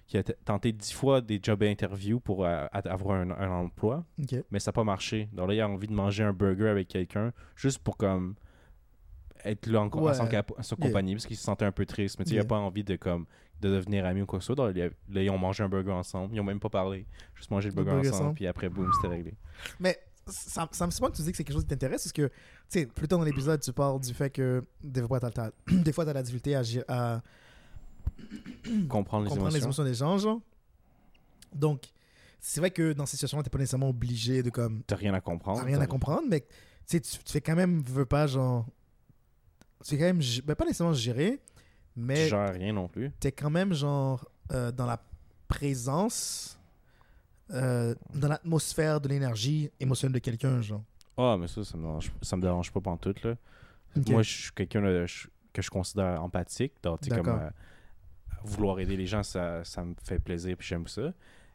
qui a tenté dix fois des job interviews pour euh, avoir un, un emploi, mais ça n'a pas marché. Donc là, il a envie de manger un burger avec quelqu'un juste pour comme être là en, Ouais. à son, Yeah. compagnie parce qu'il se sentait un peu triste. Mais tu sais, il Yeah. n'a pas envie de comme de devenir ami ou quoi que ce soit. Là, ils ont mangé un burger ensemble. Ils ont même pas parlé. Juste mangé le Le burger, ensemble, ensemble. Puis après, boum, c'était réglé. Mais ça, ça me surprend que tu dis que c'est quelque chose qui t'intéresse parce que, tu sais, plus tard dans l'épisode, tu parles du fait que des fois, t'as, t'as- des fois, t'as la difficulté à, à Comprendre les comprendre les émotions. émotions des gens, genre. Donc, c'est vrai que dans ces situations-là, t'es pas nécessairement obligé de comme T'as rien à comprendre. rien à T'as- comprendre, mais tu tu fais quand même, veux pas, genre. Tu fais quand même, ben, pas nécessairement gérer, Tu mais gères rien non plus. t'es quand même, genre, euh, dans la présence, euh, dans l'atmosphère de l'énergie émotionnelle de quelqu'un, genre. Ah, mais ça, ça me dérange, ça me dérange pas pantoute, là. Ok. Moi, je suis quelqu'un que je considère empathique. Donc, tu comme euh, vouloir aider les gens, ça, ça me fait plaisir puis j'aime ça.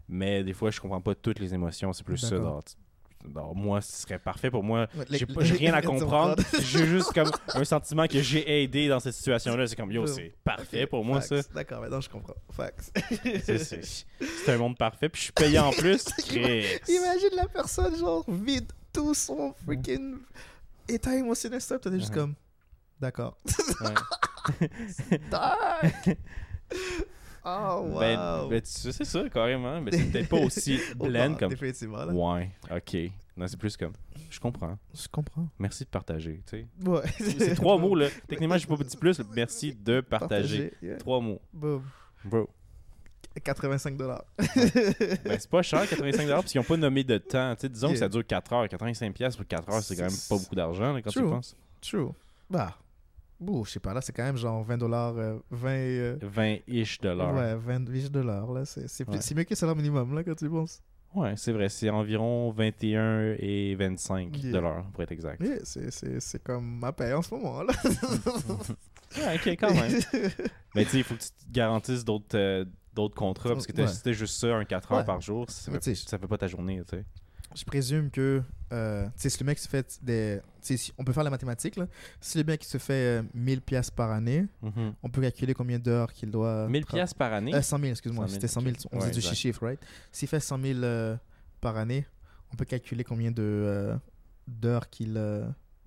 Mais des fois, je comprends pas toutes les émotions. C'est plus ça. Moi, ce serait parfait pour moi. J'ai rien à comprendre. J'ai juste comme un sentiment que j'ai aidé dans cette situation-là. C'est comme, yo, c'est parfait pour moi, facts. ça. D'accord, maintenant je comprends. Facts. C'est- un monde parfait. Puis je suis payé en plus. Chris. Imagine la personne, genre, vide tout son freaking état émotionnel, ça, t'es juste comme. D'accord. Ouais. Oh, wow! Ben, ben, tu sais, c'est ça, carrément. Mais c'est peut-être pas aussi blend comme. Définitivement, là. Ouais, ok. Non, c'est plus comme. Je comprends. Je comprends. Merci de partager. tu sais. Ouais. C'est trois mots, là. Techniquement, j'ai pas dit plus. Merci de partager. yeah. Trois mots. Boom. Bro. 85 dollars. Ben, c'est pas cher, 85$ parce qu'ils ont pas nommé de temps. Tu sais, disons que ça dure 4 heures. 85$ piastres pour 4 heures, c'est quand même pas beaucoup d'argent quand tu True. penses. True. Bah. Ouh, je sais pas, là, c'est quand même genre 20 dollars, 20... euh, 20-ish de l'heure. Ouais, 20 dollars, là. C'est Ouais. mieux que le salaire minimum, là, quand tu penses. Ouais, c'est vrai. C'est environ 21 et 25 Yeah. l'heure, pour être exact. Yeah, c'est- comme ma paye en ce moment, là. Ouais, ok, quand même. Mais tu sais, il faut que tu te garantisses d'autres euh, d'autres contrats. Parce que t'as- Ouais. si c'était juste ça, un 4 heures par jour, ça fait, ça fait pas ta journée, tu sais. Je présume que euh, si le mec se fait des. si- on peut faire la mathématique, là. Si le mec se fait euh, 1000 pièces par année, Mhm. on peut calculer combien d'heures qu'il doit. 1000 tra- pièces par année? Euh, 100 000, excuse-moi. 100 000, C'était 100 000. On ok. dit Ouais, du chiffre, right? S'il fait 100 000 euh, par année, on peut calculer combien euh, d'heures qu'il euh,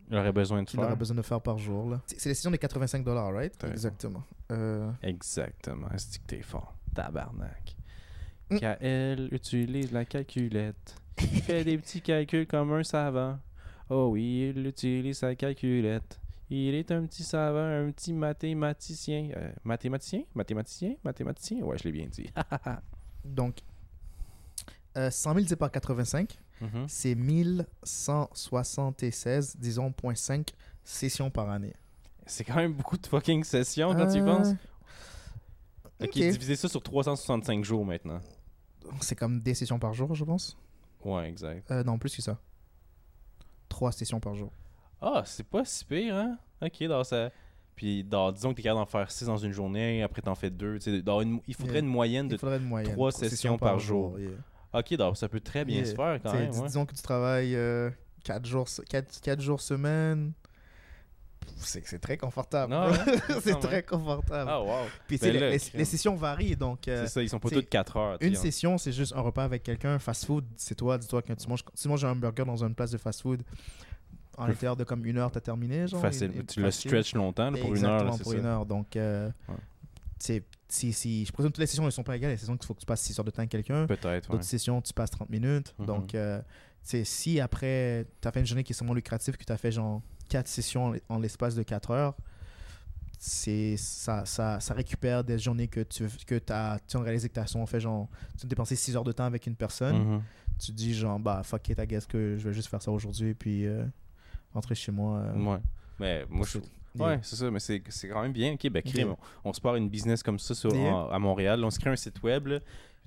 Il aurait besoin de qu'il faire. aurait besoin de faire par jour. C'est décision des 85 dollars, right? Exactement. Euh, Exactement. C'est que t'es fort? Tabarnak. Mm. KL utilise la calculette. Il fait des petits calculs comme un savant. Oh oui, il utilise sa calculette. Il est un petit savant, un petit mathématicien. Euh, mathématicien? Mathématicien? Mathématicien? Ouais, je l'ai bien dit. donc, euh, 100 000 divisé par 85, Mhm. c'est 1176, disons, 0.5 sessions par année. C'est quand même beaucoup de fucking sessions quand tu Euh, penses. Ok, ok. diviser ça sur 365 jours maintenant. C'est comme des sessions par jour, je pense. Ouais, exact. Euh, non, plus que ça. Trois sessions par jour. Ah, c'est pas si pire, hein? Ok, dans ça. Puis, dans, disons que t'es capable d'en faire 6 dans une journée, après t'en fais 2. il faudrait Yeah. une moyenne de. Il faudrait une moyenne. trois sessions par jour. yeah. Ok, donc ça peut très bien Yeah. se faire quand T'sais, même. dis- ouais. Disons que tu travailles 4 jours, quatre, quatre jours semaine. C'est très confortable. Ouais? c'est ouais. très confortable. Ah, wow. Puis tu sais, Ben là, les, sessions varient. Donc, euh, c'est ça, ils sont pas toutes 4 heures. une hein. session, c'est juste un repas avec quelqu'un. Fast food, c'est toi. Dis-toi que tu manges, si manges un hamburger dans une place de fast food, en l'intérieur de comme une heure, t'as terminé. Genre, Facile. et- et tu le stretch longtemps là, pour une heure. Exactement, là, c'est pour ça. une heure. Donc, euh, Ouais. si, si, je présume que toutes les sessions ne sont pas égales. Il y a des sessions qu'il faut que tu passes 6 heures de temps avec quelqu'un. Peut-être. ouais. D'autres sessions, tu passes 30 minutes. Donc, euh, tu sais, si après, tu as fait une journée qui est sûrement lucrative, que tu as fait genre 4 sessions en- l'espace de 4 heures, c'est ça, ça, ça récupère des journées que tu que as, tu as réalisé que tu as fait genre, tu as dépensé 6 heures de temps avec une personne. Mhm. Tu dis genre, bah fuck it, I guess que je vais juste faire ça aujourd'hui et puis euh, rentrer chez moi. euh, Ouais. Mais moi, je. Ouais, c'est ça, mais c'est quand même bien. Ok, ben, crime, Yeah. on, on se part une business comme ça sur, Yeah. en- à Montréal. On se crée un site web. là.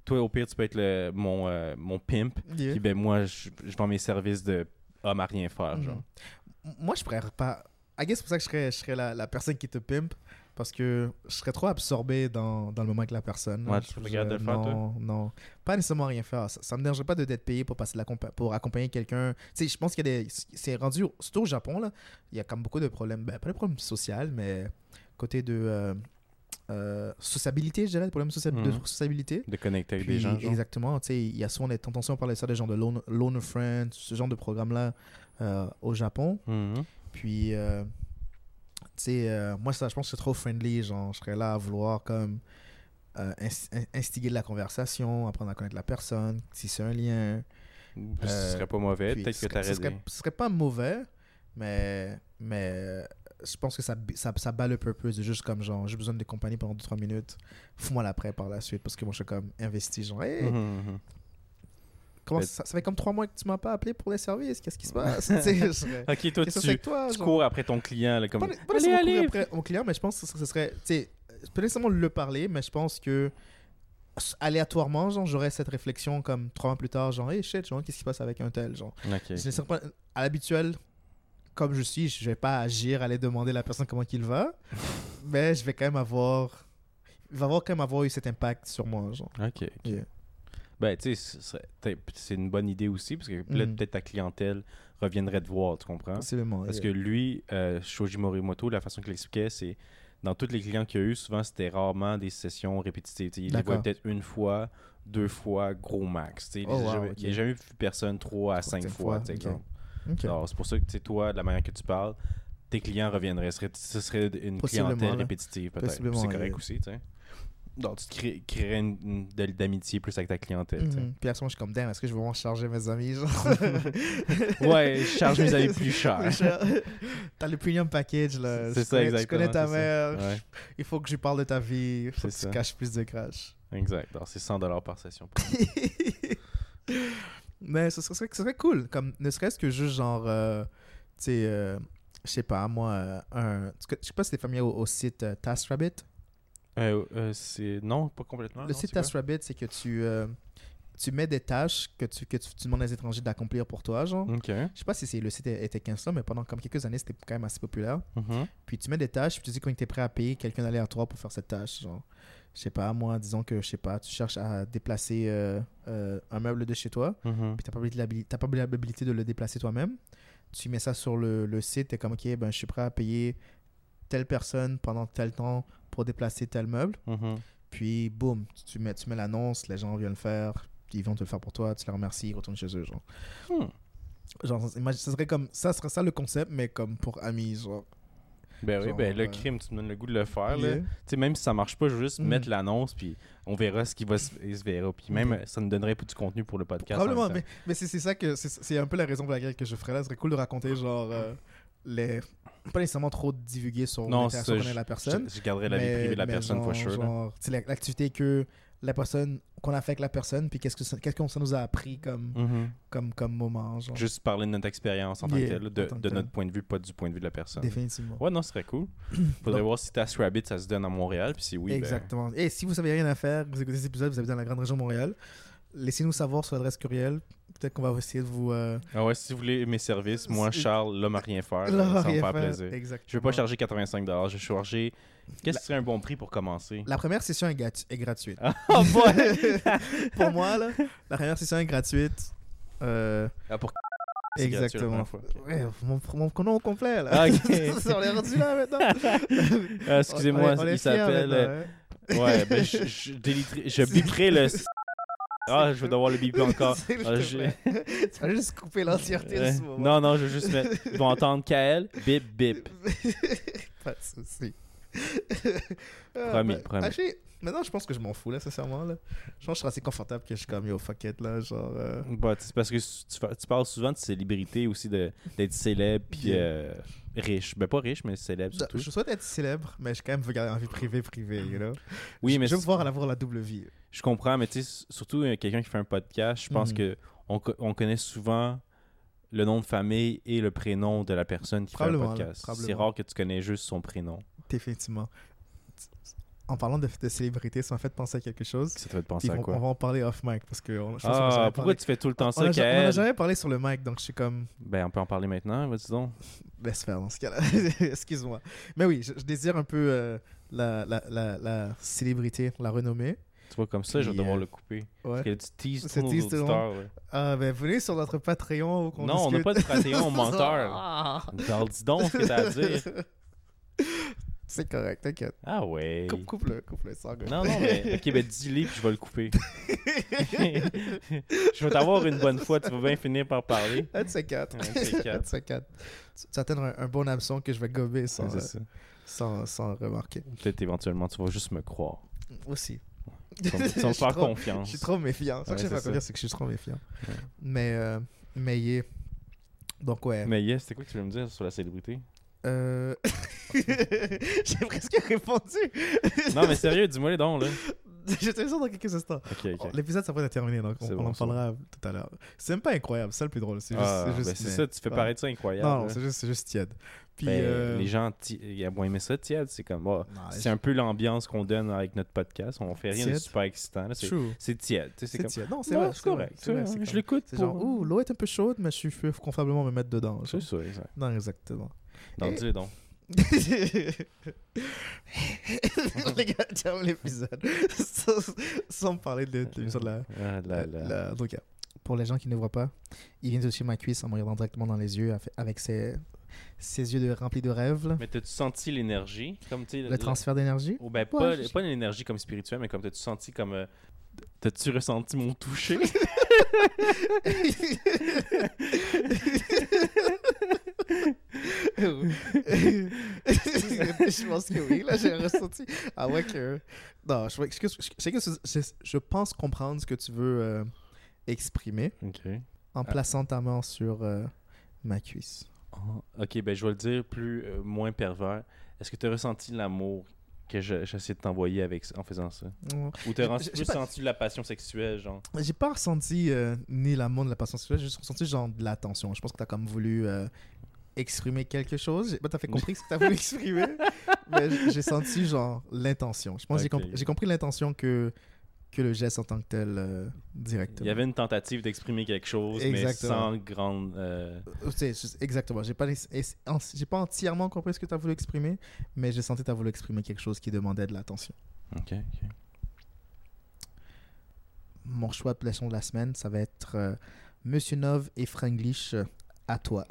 Toi, au pire, tu peux être le, mon, euh, mon pimp. Puis ben, moi, je, je vends mes services de homme à rien faire. Genre. Moi, je pourrais pas. I guess c'est pour ça que je serais, je serais la, la personne qui te pimpe. Parce que je serais trop absorbé dans, dans le moment avec la personne. Ouais, tu le faire, toi? Non, non. Pas nécessairement rien faire. Ça, ça me dérangerait pas de d'être payé pour, passer la pour accompagner quelqu'un. Tu sais, je pense qu'il y a des. C'est rendu. Surtout au Japon, là. Il y a comme beaucoup de problèmes. Ben, pas de problèmes sociaux, mais côté de. euh, euh, sociabilité, je dirais, des problèmes de, socia- de Mhm. sociabilité. De connecter avec des Puis, gens. genre. exactement, tu sais, il y a souvent des on parlait de ça, des gens de Loner, Loner Friends, ce genre de programme-là euh, au Japon. Mhm. Puis, euh, tu sais, euh, moi, ça, je pense que c'est trop friendly. Genre, je serais là à vouloir comme ins- in- instiguer de la conversation, apprendre à connaître la personne, si c'est un lien. Ce serait pas mauvais. Peut-être que serait- ce serait, ce serait pas mauvais, mais, mais je pense que ça, ça, ça bat le purpose de juste comme genre, j'ai besoin de compagnie pendant 2-3 minutes, fous-moi l'après par la suite, parce que moi, je suis comme investi. Genre, hey, Mhm, mhm. Comment Mais- ça, ça fait comme 3 mois que tu m'as pas appelé pour les services, qu'est-ce qui se passe? Ok, toi, tu, toi? tu cours après ton client. Là, comme... Pas, pas Allez, allez! courir après mon client, mais je pense que ce serait. Tu sais, je peux nécessairement le parler, mais je pense que aléatoirement, genre, j'aurais cette réflexion comme trois mois plus tard, genre, hey shit, genre, qu'est-ce qui se passe avec un tel, genre. Ok. Je ne sais pas, à l'habituel, comme je suis, je vais pas agir, aller demander à la personne comment il va, mais je vais quand même avoir. Il va avoir quand même avoir eu cet impact sur moi, genre. Ok. Yeah. Ben, tu sais, c'est une bonne idée aussi, parce que là, Mhm. peut-être ta clientèle reviendrait te voir, tu comprends? Possiblement. Parce yeah. que lui, euh, Shoji Morimoto, la façon qu'il expliquait, c'est dans tous les clients qu'il y a eu, souvent c'était rarement des sessions répétitives. Il les voit peut-être une fois, deux fois, gros max. Il Oh, n'a wow, jamais, a jamais vu personne trois à cinq fois. exemple. C'est pour ça que tu sais, toi, de la manière que tu parles, tes clients reviendraient. Ce serait, une clientèle répétitive, peut-être. C'est yeah. correct aussi, tu sais. Donc, tu te crées- créerais une, de- d'amitié plus avec ta clientèle. tu sais. Mhm. Puis à ce moment, je suis comme, damn, est-ce que je vais vraiment charger mes amis, genre? Ouais, je charge mes amis plus cher. T'as le premium package, là. C'est Je ça, connais- Je exactement, connais ta mère. Ouais. Il faut que je lui parle de ta vie. Faut que tu ça. caches plus de crash. Exact. Alors, c'est 100$ par session. Mais ce serait, ce serait cool. Comme, ne serait-ce que juste genre, euh, tu sais, euh, je sais pas, moi, euh, un. tu Je sais pas si t'es familier au, au site euh, TaskRabbit. Euh, euh, c'est... Non, pas complètement. Le site? TaskRabbit, c'est que tu, euh, tu mets des tâches que tu, que tu, tu demandes à des étrangers d'accomplir pour toi, genre. Ok. Je sais pas si c'est le site était 15 mais pendant comme quelques années, c'était quand même assez populaire. Mhm. Puis tu mets des tâches, puis tu dis quand tu es prêt à payer quelqu'un aléatoire pour faire cette tâche. Genre, je sais pas, moi, disons que, je sais pas, tu cherches à déplacer un meuble de chez toi, puis tu n'as pas l'habili- t'as pas l'habilité de le déplacer toi-même. Tu mets ça sur le, le site, tu es comme, ok, ben, je suis prêt à payer telle personne pendant tel temps pour déplacer tel meuble. Mhm. Puis, boum, tu mets, tu mets l'annonce, les gens viennent le faire, ils vont te le faire pour toi, tu les remercies, ils retournent chez eux. Genre, Hmm. genre imagine, ça serait comme, ça serait ça le concept, mais comme pour amis. Genre, Ben oui, ben le crime, tu me donnes le goût de le faire. Yeah. Tu sais, même si ça marche pas, je veux juste mettre l'annonce, puis on verra ce qui va se, se verra. Puis même, Mhm. euh, ça nous donnerait plus du contenu pour le podcast. en Probablement, même mais, mais c'est ça que c'est c'est un peu la raison pour laquelle que je ferais là. Ce serait cool de raconter, genre, euh, les. Pas nécessairement trop divulguer sur l'interaction qu'on a la personne. Je, je garderai la vie privée de la personne, genre, for sure. genre, l'activité que la personne, qu'on a fait avec la personne, puis qu'est-ce que ça, qu'est-ce que ça nous a appris comme, Mhm. comme, comme moment, genre. Juste parler de notre expérience en tant que tel, là, de, en tant que de tel. notre point de vue, pas du point de vue de la personne. Définitivement. Ouais, non, ce serait cool. Faudrait Donc- voir si Task Rabbit, ça se donne à Montréal, puis si oui, ben, Exactement. Et si vous savez rien à faire, vous écoutez cet épisode, vous habitez dans la grande région de Montréal, laissez-nous savoir sur l'adresse courriel. Peut-être qu'on va essayer de vous. Euh, Ah ouais, si vous voulez mes services, moi, Charles, l'homme à rien faire, leur ça va me faire. plaisir. Exactement. Je vais pas charger 85$, je vais charger... Qu'est-ce qui serait un bon prix pour commencer? La première session est, gratu- est gratuite. Boy! pour moi, là, la première session est gratuite. Euh, Ah, pour exactement. fois. Ouais, mon, mon nom complet, là. Ah, ok. on est rendu là maintenant. Ah, Excusez-moi, il s'appelle... euh, hein. Ouais, ben je, je, déliterai- je biperai le... Ah, je vais devoir le biper encore. Ah, plaît. tu vas juste couper l'entièreté de ce moment. Non, non, je vais juste mettre... Ils vont entendre KL, bip, bip. Pas de souci. Promis, promis. actually, maintenant, je pense que je m'en fous, là, sincèrement. Là. Je pense que je suis assez confortable que je suis comme, yo, fuck it, là, genre... euh, Bah, c'est parce que tu, parles souvent de célébrité aussi, d'être célèbre puis euh, riche. Ben pas riche, mais célèbre surtout. Je souhaite être célèbre, mais je quand même veux garder une vie privée, privée, you know? Oui, mais je veux pouvoir avoir la double vie. je comprends, mais tu sais, surtout euh, quelqu'un qui fait un podcast, je pense Mhm. que on, co- on connaît souvent le nom de famille et le prénom de la personne qui fait là, podcast. C'est rare que tu connais juste son prénom. Définitivement. En parlant de, de célébrité, ça m'a fait penser à quelque chose. Ça te fait penser à on, on quoi? va en parler off mic parce que on, je pense Ah, pourquoi parlé. tu fais tout le temps on ça, a, on a Kael? jamais parlé sur le mic, donc je suis comme Ben, on peut en parler maintenant, vas-y donc. laisse faire dans ce cas-là. Excuse-moi. Mais oui, je, je désire un peu euh, la, la, la, la célébrité, la renommée. Tu vois, comme ça, je vais devoir euh, le couper. Ouais. Parce que tu teases C'est tous nos tease tout le auditeurs. là. Ah, ben venez sur notre Patreon. où qu'on Non, on n'a pas de Patreon, menteur. Ah. Alors, dis donc ce que t'as à dire. C'est correct, t'inquiète. Ah ouais. Coupe, coupe-le, coupe-le, sans gueule. Non, non, mais ok, ben dis-le puis je vais le couper. je vais t'avoir une bonne fois, tu vas bien finir par parler. Un de ces quatre. Un de ces quatre. Tu, atteindre un, un bon hameçon que je vais gober sans, euh, ça. sans, sans remarquer. Peut-être éventuellement, tu vas juste me croire. Aussi. Suis faire trop- confiance. Je suis trop méfiant. Ça Ouais, que je fais confiance, c'est que je suis trop méfiant. Ouais. Mais, euh, mais yeah. Donc, ouais. Mais yes, c'était quoi que tu veux me dire sur la célébrité? Euh... J'ai presque répondu. Non, mais sérieux, dis-moi les dons, là. Je te dans quelques instants. Oh, L'épisode, ça va être terminé, donc on, en parlera tout à l'heure. C'est même pas incroyable, c'est ça le plus drôle. C'est juste, Ah, juste ben mais- ça, tu fais paraître ça incroyable. Non, non, là. c'est juste, tiède. Puis, Ben, euh, Les gens, ils vont aimer ça, tiède. C'est comme, non, c'est un peu l'ambiance qu'on donne avec notre podcast. On fait rien de super excitant. C'est tiède. C'est comme, tiède. Non, c'est Non, vrai. c'est correct. Vrai, vrai, Je l'écoute. C'est genre, ouh, l'eau est un peu chaude, mais je peux confortablement me mettre dedans. C'est ça, exact. Non, exactement. Non, Et- dis-le donc. Les gars, termine l'épisode. sans, sans me parler de l'émission de la, Ah, là, là. la- Donc, pour les gens qui ne voient pas, il vient de toucher ma cuisse en me regardant directement dans les yeux avec- ses, ses yeux de, remplis de rêves. là. Mais t'as-tu senti l'énergie? Comme, sais, Le transfert d'énergie? Ben, Ouais, pas, je- pas une énergie comme spirituelle, mais comme t'as-tu senti comme. euh, T'as-tu ressenti mon toucher? je pense que oui, là, j'ai ressenti. Ah ouais, que. Non, je, je, je- je je, pense comprendre ce que tu veux euh, exprimer ok. en Ah. plaçant ta main sur euh, ma cuisse. Ah, ok, ben je vais le dire plus, euh, moins pervers. Est-ce que t'as ressenti l'amour que je- j'essaie de t'envoyer avec, en faisant ça? Ou ren- j'ai plus pas- senti la passion sexuelle, genre? J'ai pas ressenti euh, ni l'amour ni la passion sexuelle, j'ai juste ressenti genre de l'attention. Je pense que t'as comme voulu exprimer quelque chose. Tout à fait compris ce que tu as voulu exprimer, mais j'ai senti genre l'intention. Je pense que j'ai compris, j'ai compris l'intention que, que le geste en tant que tel euh, directement. Il y avait une tentative d'exprimer quelque chose, Exactement. mais sans grande. euh, Euh, exactement. J'ai pas, j'ai pas entièrement compris ce que tu as voulu exprimer, mais j'ai senti que tu as voulu exprimer quelque chose qui demandait de l'attention. Ok, ok. Mon choix de leçon de la semaine, ça va être euh, Monsieur Nov et Franglish, à toi.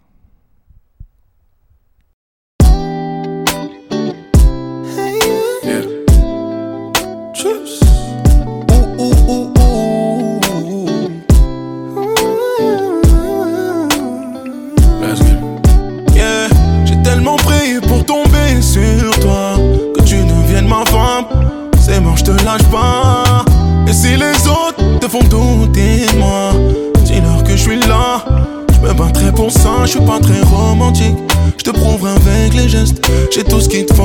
Je te lâche pas. Et si les autres te font douter moi, dis-leur que je suis là. Je me battrai pour ça, je suis pas très romantique. Je te prouverai avec les gestes. J'ai tout ce qu'il te faut,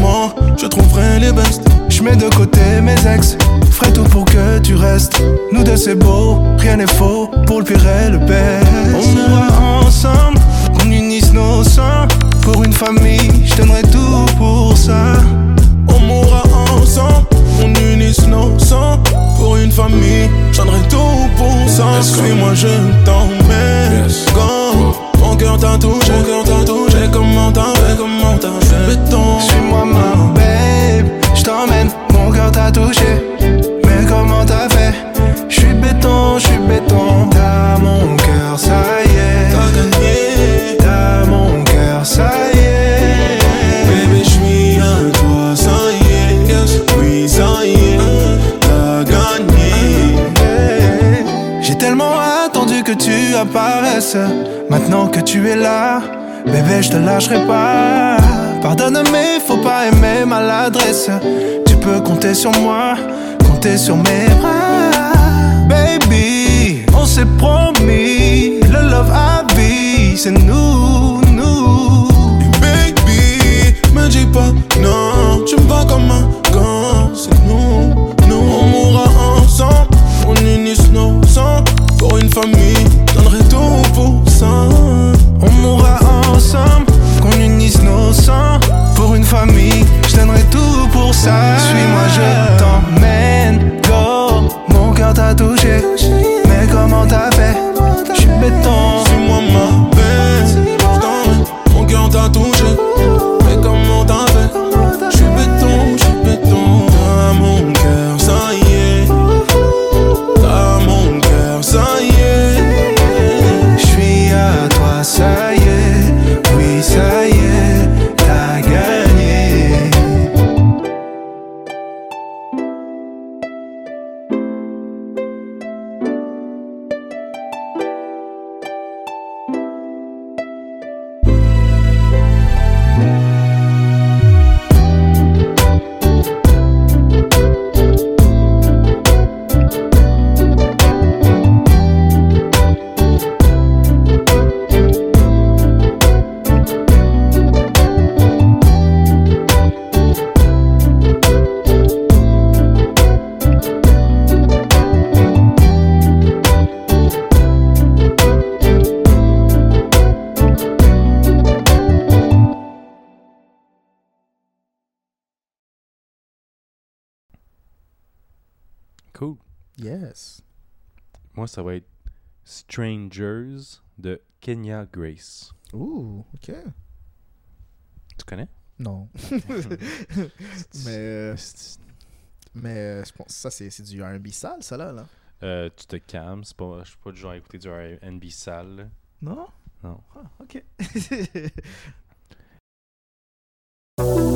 mots, je trouverai les bestes. Je mets de côté mes ex, ferai tout pour que tu restes. Nous deux c'est beau, rien n'est faux, pour le pire et le best. On mourra ensemble, qu'on unisse nos seins. Pour une famille, je donnerai tout pour ça. Je te lâcherai pas. Pardonne mes faux pas et mes maladresses. Tu peux compter sur moi, compter sur mes bras. Baby, on s'est promis. Le love à vie, c'est nous, nous. Baby, me dis pas non, Yes. Moi, ça va être Strangers de Kenya Grace. Ouh, ok. Tu connais? Non. mais euh, mais euh, je pense ça, c'est c'est du R&B sale, ça, là. là. Euh, tu te calmes, c'est pas, je suis pas du genre à écouter du R&B sale. Non? Non. Ah, ok.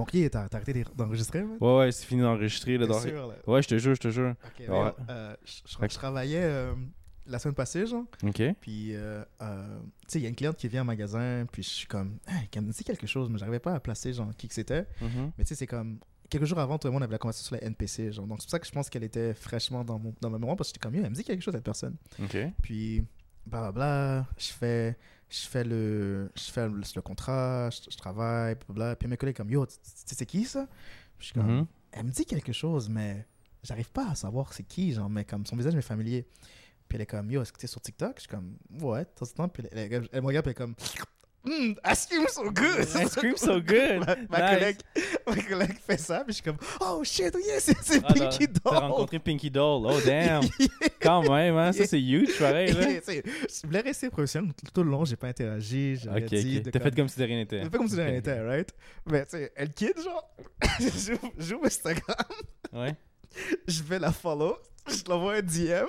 Donc, yeah, t'as arrêté d'en- d'enregistrer, man? Ouais, ouais, c'est fini d'enregistrer. là, sûr, là? Ouais, je te jure, je te jure. Ok, Ouais. mais, euh, je, travaillais euh, la semaine passée, genre. Ok. Puis, euh, tu sais, il y a une cliente qui vient au magasin, puis je suis comme, hey, elle me dit quelque chose, mais j'arrivais pas à placer, genre, qui que c'était. Mhm. Mais tu sais, c'est comme, quelques jours avant, tout le monde avait la conversation sur la NPC, genre. Donc, c'est pour ça que je pense qu'elle était fraîchement dans, mon, dans ma mémoire, parce que j'étais comme, elle me dit quelque chose, cette personne. Ok. Puis, blablabla, je fais, je fais le, je fais le, le contrat, je, je travaille, blablabla. Puis mes collègues comme, yo, tu sais c'est qui ça? Je suis comme, Mhm. elle me dit quelque chose, mais j'arrive pas à savoir c'est qui, genre, mais comme son visage m'est familier. Puis elle est comme, yo, est-ce que t'es sur TikTok? Je suis comme, ouais, de temps en temps. Puis elle, elle- elle me regarde, puis elle est comme, Hmm, ice cream so good! Ice cream so good! ma, ma Nice. collègue, ma collègue fait ça, puis je suis comme, oh shit, oh yeah, c'est Ah, Pinky t'as- Doll! T'as rencontré Pinky Doll. Oh, damn. Quand même, hein. Ça, c'est huge, pareil, là. Je voulais rester professionnel tout, le long, j'ai pas interagi, j'ai rien Ok, dit. ok. de T'as comme- fait comme si de rien n'était. J'ai fait comme si de rien n'était, right? Mais tu sais, elle quitte, genre, j'ouvre Instagram, Ouais, je vais la follow, je l'envoie un DM,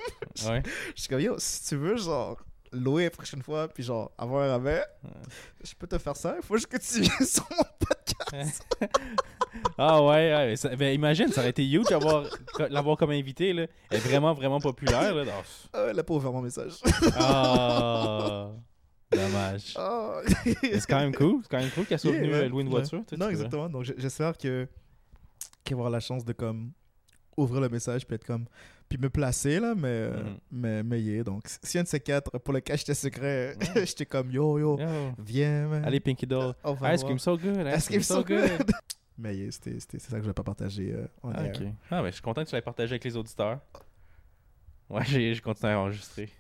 ouais. je suis comme, yo, si tu veux, genre, louer la prochaine fois, puis genre, avoir un rabais, je peux te faire ça, il faut juste que tu viennes sur mon podcast. Ah ouais, ouais. ça- ben, imagine, ça aurait été huge l'avoir comme invité, là. Elle est vraiment, vraiment populaire, là. Oh. Elle a pas ouvert mon message. Ah, dommage. Ah. C'est quand même cool. C'est quand même cool qu'elle soit Yeah, venue ouais, euh, louer une voiture. Non, exactement. Donc, j'espère que qu'elle va avoir la chance de comme ouvrir le message puis être comme puis me placer là, mais Mhm. mais mais yeah. Donc, si un de ces quatre pour le cache tes secrets, j'étais comme yo yo, Yo. viens. Man. Allez, Pinky Doll. va Ice cream so good. Ice, Ice cream so good. mais yeah, c'était c'était- c'est ça que je vais pas partager euh, en Ah, air. Ah, ben, je suis content que tu l'aies partagé avec les auditeurs. Ouais, j'ai j'ai continué à enregistrer.